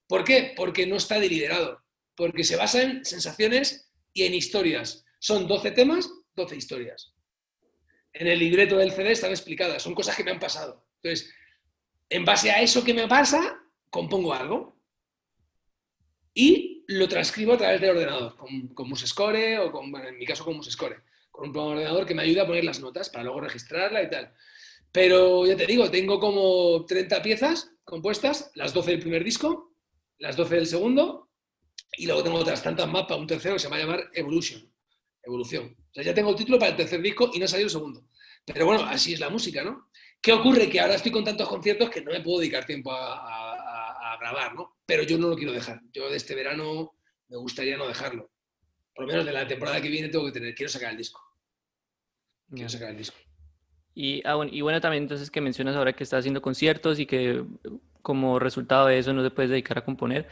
¿Por qué? Porque no está deliberado. Porque se basa en sensaciones y en historias. Son 12 temas, 12 historias. En el libreto del CD están explicadas, son cosas que me han pasado. Entonces, en base a eso que me pasa, compongo algo y lo transcribo a través del ordenador, con, con Musescore o con, en mi caso con Musescore, con un ordenador que me ayuda a poner las notas para luego registrarla y tal. Pero ya te digo, tengo como 30 piezas compuestas, las 12 del primer disco, las 12 del segundo, y luego tengo otras tantas más para un tercero que se va a llamar Evolution evolución. O sea, ya tengo el título para el tercer disco y no ha salido el segundo. Pero bueno, así es la música, ¿no? ¿Qué ocurre? Que ahora estoy con tantos conciertos que no me puedo dedicar tiempo a, grabar, ¿no? Pero yo no lo quiero dejar. Yo de este verano me gustaría no dejarlo. Por lo menos de la temporada que viene tengo que tener, quiero sacar el disco. Quiero sacar el disco. Y, ah, bueno, y bueno, también entonces que mencionas ahora que estás haciendo conciertos y que como resultado de eso no te puedes dedicar a componer.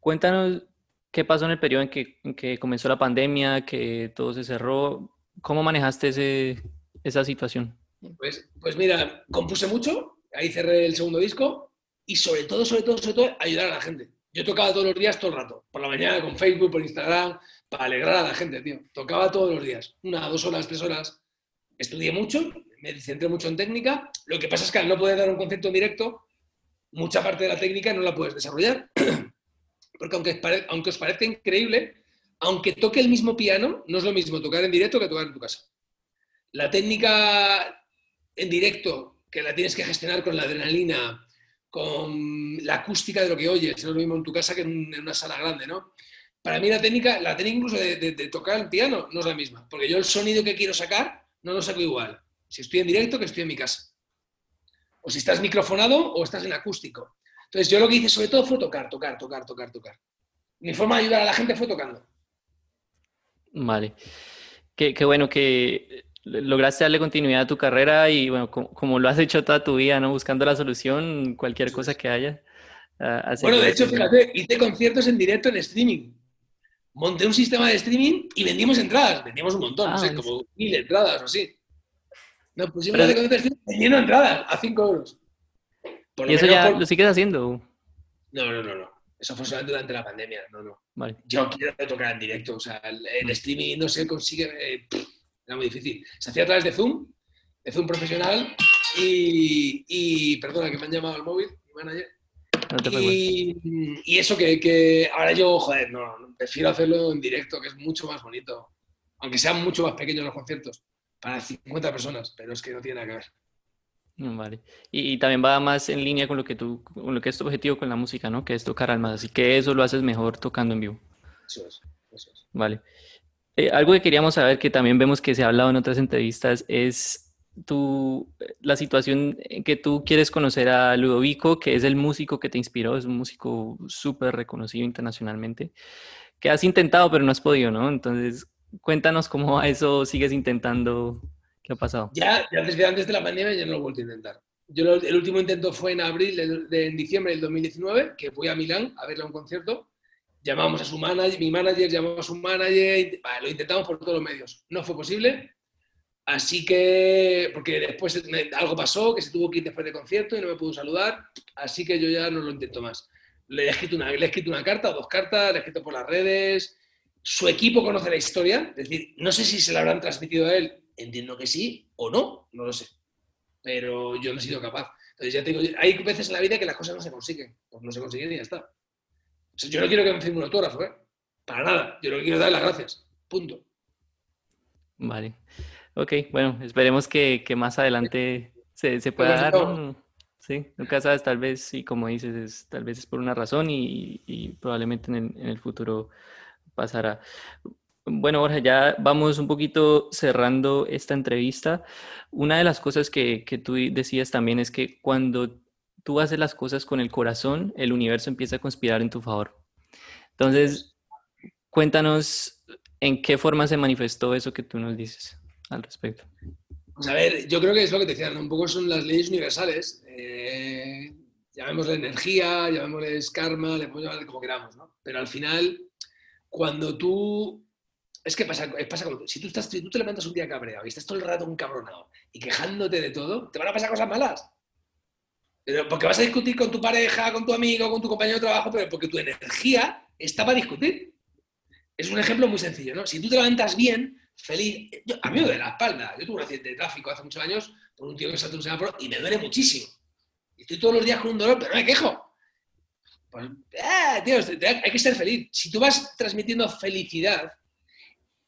Cuéntanos ¿Qué pasó en el periodo en que, que, comenzó la pandemia, que todo se cerró? ¿Cómo manejaste ese, esa situación? Pues, pues mira, compuse mucho, ahí cerré el segundo disco y sobre todo, sobre todo, sobre todo, ayudar a la gente. Yo tocaba todos los días, todo el rato, por la mañana con Facebook, por Instagram, para alegrar a la gente, tío. Tocaba todos los días, una, dos horas, tres horas. Estudié mucho, me centré mucho en técnica. Lo que pasa es que al no poder dar un concepto en directo, mucha parte de la técnica no la puedes desarrollar. (clears throat) Porque aunque, os parezca increíble, aunque toque el mismo piano, no es lo mismo tocar en directo que tocar en tu casa. La técnica en directo, que la tienes que gestionar con la adrenalina, con la acústica de lo que oyes, no es lo mismo en tu casa que en, una sala grande, ¿no? Para mí la técnica, la técnica incluso de, tocar el piano no es la misma, porque yo el sonido que quiero sacar no lo saco igual. Si estoy en directo que estoy en mi casa. O si estás microfonado o estás en acústico. Entonces yo lo que hice sobre todo fue tocar, tocar, tocar, tocar, tocar. Mi forma de ayudar a la gente fue tocando. Vale. Qué, bueno que lograste darle continuidad a tu carrera y bueno, como, lo has hecho toda tu vida, ¿no? Buscando la solución, cualquier cosa que haya. Ah, bueno, de hecho, fíjate, hice conciertos en directo en streaming. Monté un sistema de streaming y vendimos entradas. Vendimos un montón, no sé, ah, como mil entradas o así. Nos pusimos Pero... de vendiendo entradas a cinco euros. ¿Y eso ya lo sigues haciendo? No, no, no, no. Eso fue solamente durante la pandemia, no, no. Yo quiero tocar en directo, o sea, el, streaming no se consigue, eh, era muy difícil. Se hacía a través de Zoom, de Zoom profesional, y, perdona que me han llamado al móvil, mi manager. y, eso que, que, ahora yo, joder, no, prefiero hacerlo en directo, que es mucho más bonito. Aunque sean mucho más pequeños los conciertos, para 50 personas, pero es que no tiene nada que ver. Mm, vale. Y, también va más en línea con lo que tú, con lo que es tu objetivo con la música, ¿no? Que es tocar almas. Así que eso lo haces mejor tocando en vivo. Eso es, eso es. Vale. Eh, algo que queríamos saber, que también vemos que se ha hablado en otras entrevistas, es tu, la situación en que tú quieres conocer a Ludovico, que es el músico que te inspiró, es un músico súper reconocido internacionalmente, que has intentado pero no has podido, ¿no? Entonces, cuéntanos cómo a eso sigues intentando, ¿qué ha pasado? Ya, ya desde antes de la pandemia ya no lo he vuelto a intentar. Yo el último intento fue en abril, de, en diciembre del 2019, que fui a Milán a verle a un concierto llamamos a su manager, mi manager llamó a su manager, lo intentamos por todos los medios. No fue posible, así que, porque después algo pasó, que se tuvo que ir después del concierto y no me pudo saludar, así que yo ya no lo intento más. Le he escrito una, le he escrito una carta o dos cartas, le he escrito por las redes, su equipo conoce la historia, es decir, no sé si se la habrán transmitido a él, entiendo que sí o no, no lo sé, pero yo no he sido capaz. Entonces ya tengo, hay veces en la vida que las cosas no se consiguen, pues no se consiguen y ya está yo no quiero que me firme un autógrafo, ¿eh? Para nada. Yo lo que quiero dar las gracias. Punto. Vale. Ok, bueno, esperemos que, más adelante se, pueda dar. Sí, nunca sabes, tal vez, y como dices, tal vez es por una razón y, probablemente en el, futuro pasará. Bueno, Borja, ya vamos un poquito cerrando esta entrevista. Una de las cosas que, que tú decías también es que cuando tú haces las cosas con el corazón, el universo empieza a conspirar en tu favor. Entonces, cuéntanos en qué forma se manifestó eso que tú nos dices al respecto. Pues a ver, yo creo que es lo que te decía, un poco son las leyes universales. Eh, llamémosle energía, llamémosle karma, le podemos llamar como queramos, ¿no? Pero al final, cuando tú es que pasa, pasa como, si tú, estás, tú te levantas un día cabreado y estás todo el rato un cabronado y quejándote de todo, te van a pasar cosas malas. Pero porque vas a discutir con tu pareja, con tu amigo, con tu compañero de trabajo, pero porque tu energía está para discutir. Es un ejemplo muy sencillo, ¿no? Si tú te levantas bien, feliz. a mí me duele la espalda. Yo tuve un accidente de tráfico hace muchos años por un tío que saltó un semáforo y me duele muchísimo. Y estoy todos los días con un dolor, pero no me quejo. Pues, eh, tío, hay que ser feliz. Si tú vas transmitiendo felicidad,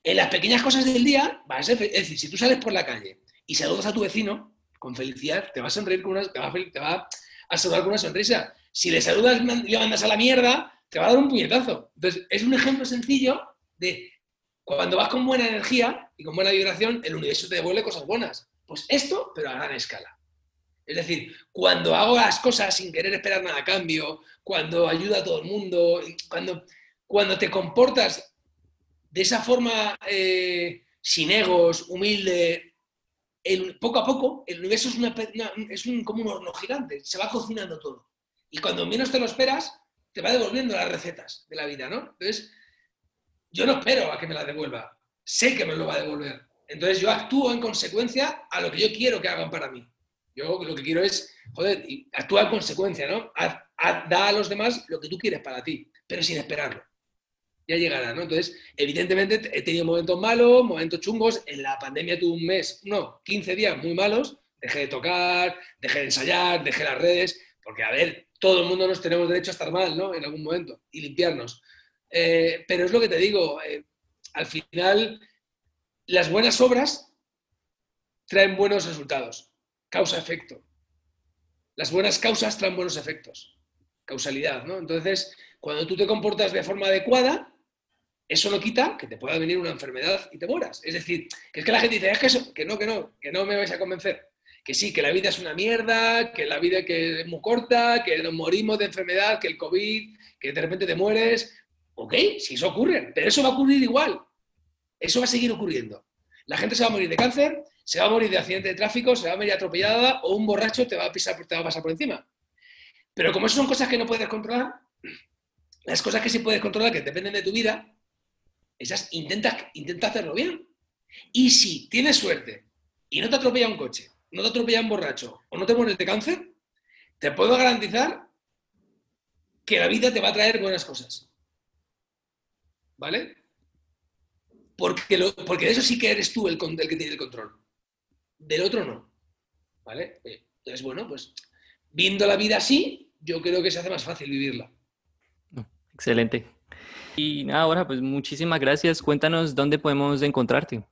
en las pequeñas cosas del día vas a ser. Es decir, si tú sales por la calle y saludas a tu vecino, con felicidad, te va a sonreír con una, te a saludar con una sonrisa. Si le saludas y le mandas a la mierda, te va a dar un puñetazo. Entonces, es un ejemplo sencillo de cuando vas con buena energía y con buena vibración, el universo te devuelve cosas buenas. Pues esto, pero a gran escala. Es decir, cuando hago las cosas sin querer esperar nada a cambio, cuando ayuda a todo el mundo, cuando, cuando te comportas de esa forma eh, sin egos, humilde, poco a poco, el universo es, un, como un horno gigante, se va cocinando todo. Y cuando menos te lo esperas, te va devolviendo las recetas de la vida, ¿no? Entonces, yo no espero a que me la devuelva, sé que me lo va a devolver. Entonces, yo actúo en consecuencia a lo que yo quiero que hagan para mí. Yo lo que quiero es, joder, actúa en consecuencia, ¿no? da a los demás lo que tú quieres para ti, pero sin esperarlo ya llegará, ¿no? Entonces, evidentemente he tenido momentos malos, momentos chungos. En la pandemia tuve un mes, no, 15 días muy malos. Dejé de tocar, dejé de ensayar, dejé las redes, porque, a ver, todo el mundo nos tenemos derecho a estar mal, ¿no? En algún momento y limpiarnos. Eh, pero es lo que te digo, eh, al final, las buenas obras traen buenos resultados, causa-efecto. Las buenas causas traen buenos efectos, causalidad, ¿no? Entonces, cuando tú te comportas de forma adecuada, eso no quita que te pueda venir una enfermedad y te mueras. Es decir, que es que la gente dice, es que, eso, que no, que no, que no me vais a convencer. Que sí, que la vida es una mierda, que la vida que es muy corta, que nos morimos de enfermedad, que el COVID, que de repente te mueres. Ok, si eso ocurre, pero eso va a ocurrir igual. Eso va a seguir ocurriendo. La gente se va a morir de cáncer, se va a morir de accidente de tráfico, se va a morir atropellada o un borracho te va a, pisar, te va a pasar por encima. Pero como eso son cosas que no puedes controlar, las cosas que sí puedes controlar, que dependen de tu vida, esas intenta, hacerlo bien. Y si tienes suerte y no te atropella un coche, no te atropella un borracho o no te mueres de cáncer, te puedo garantizar que la vida te va a traer buenas cosas. ¿Vale? Porque, porque de eso sí que eres tú el, el que tiene el control. Del otro no. ¿Vale? Eh, entonces, bueno, pues viendo la vida así, yo creo que se hace más fácil vivirla. Excelente. Y nada, ahora pues muchísimas gracias. Cuéntanos dónde podemos encontrarte.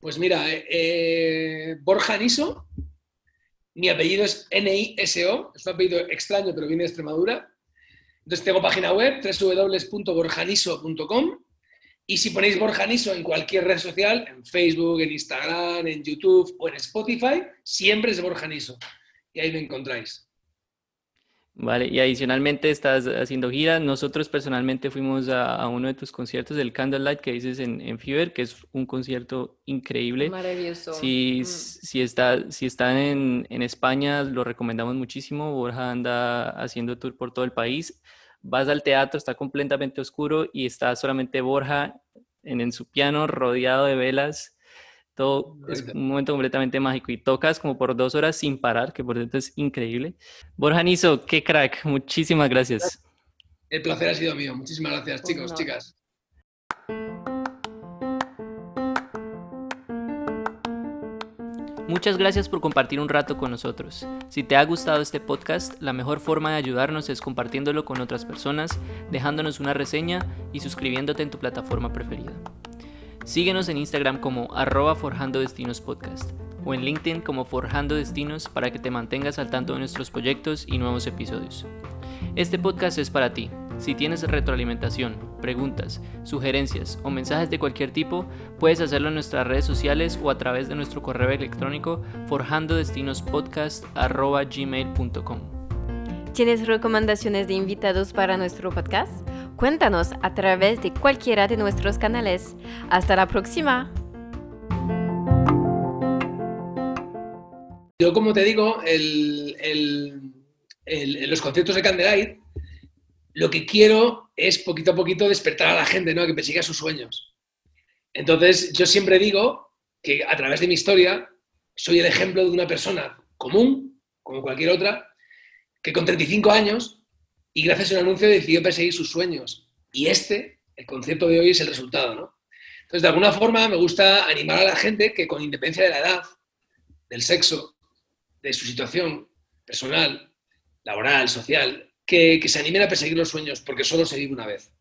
Pues mira, eh, eh, Borja Niso, mi apellido es N-I-S-O, es un apellido extraño pero viene de Extremadura. Entonces tengo página web www.borjaniso.com Y si ponéis Borja Niso en cualquier red social, en Facebook, en Instagram, en YouTube o en Spotify, siempre es Borja Niso. Y ahí me encontráis. Vale, y adicionalmente estás haciendo giras. Nosotros personalmente fuimos a, uno de tus conciertos, el Candlelight que dices en, en Fever, que es un concierto increíble. Maravilloso. Si, Mm. si, está, si están en, en España, lo recomendamos muchísimo. Borja anda haciendo tour por todo el país. Vas al teatro, está completamente oscuro y está solamente Borja en, en su piano rodeado de velas. Todo es un momento completamente mágico y tocas como por dos horas sin parar, que por cierto es increíble. Borja Niso, qué crack, muchísimas gracias. El placer ha sido mío. Muchísimas gracias, Un chicos, chicas. Muchas gracias por compartir un rato con nosotros. Si te ha gustado este podcast, la mejor forma de ayudarnos es compartiéndolo con otras personas, dejándonos una reseña y suscribiéndote en tu plataforma preferida. Síguenos en Instagram como arroba Forjando Destinos Podcast o en LinkedIn como Forjando Destinos para que te mantengas al tanto de nuestros proyectos y nuevos episodios. Este podcast es para ti. Si tienes retroalimentación, preguntas, sugerencias o mensajes de cualquier tipo, puedes hacerlo en nuestras redes sociales o a través de nuestro correo electrónico forjandodestinospodcast.gmail.com ¿Tienes recomendaciones de invitados para nuestro podcast? Cuéntanos a través de cualquiera de nuestros canales. Hasta la próxima. Yo, como te digo, el- los conciertos de Candlelight, lo que quiero es poquito a poquito despertar a la gente, ¿no? Que persiga sus sueños. Entonces, yo siempre digo que a través de mi historia soy el ejemplo de una persona común, como cualquier otra, que con 35 años y gracias a un anuncio decidió perseguir sus sueños. Y este, el concierto de hoy, es el resultado, ¿no? Entonces, de alguna forma, me gusta animar a la gente que con independencia de la edad, del sexo, de su situación personal, laboral, social, que, que se animen a perseguir los sueños, porque solo se vive una vez.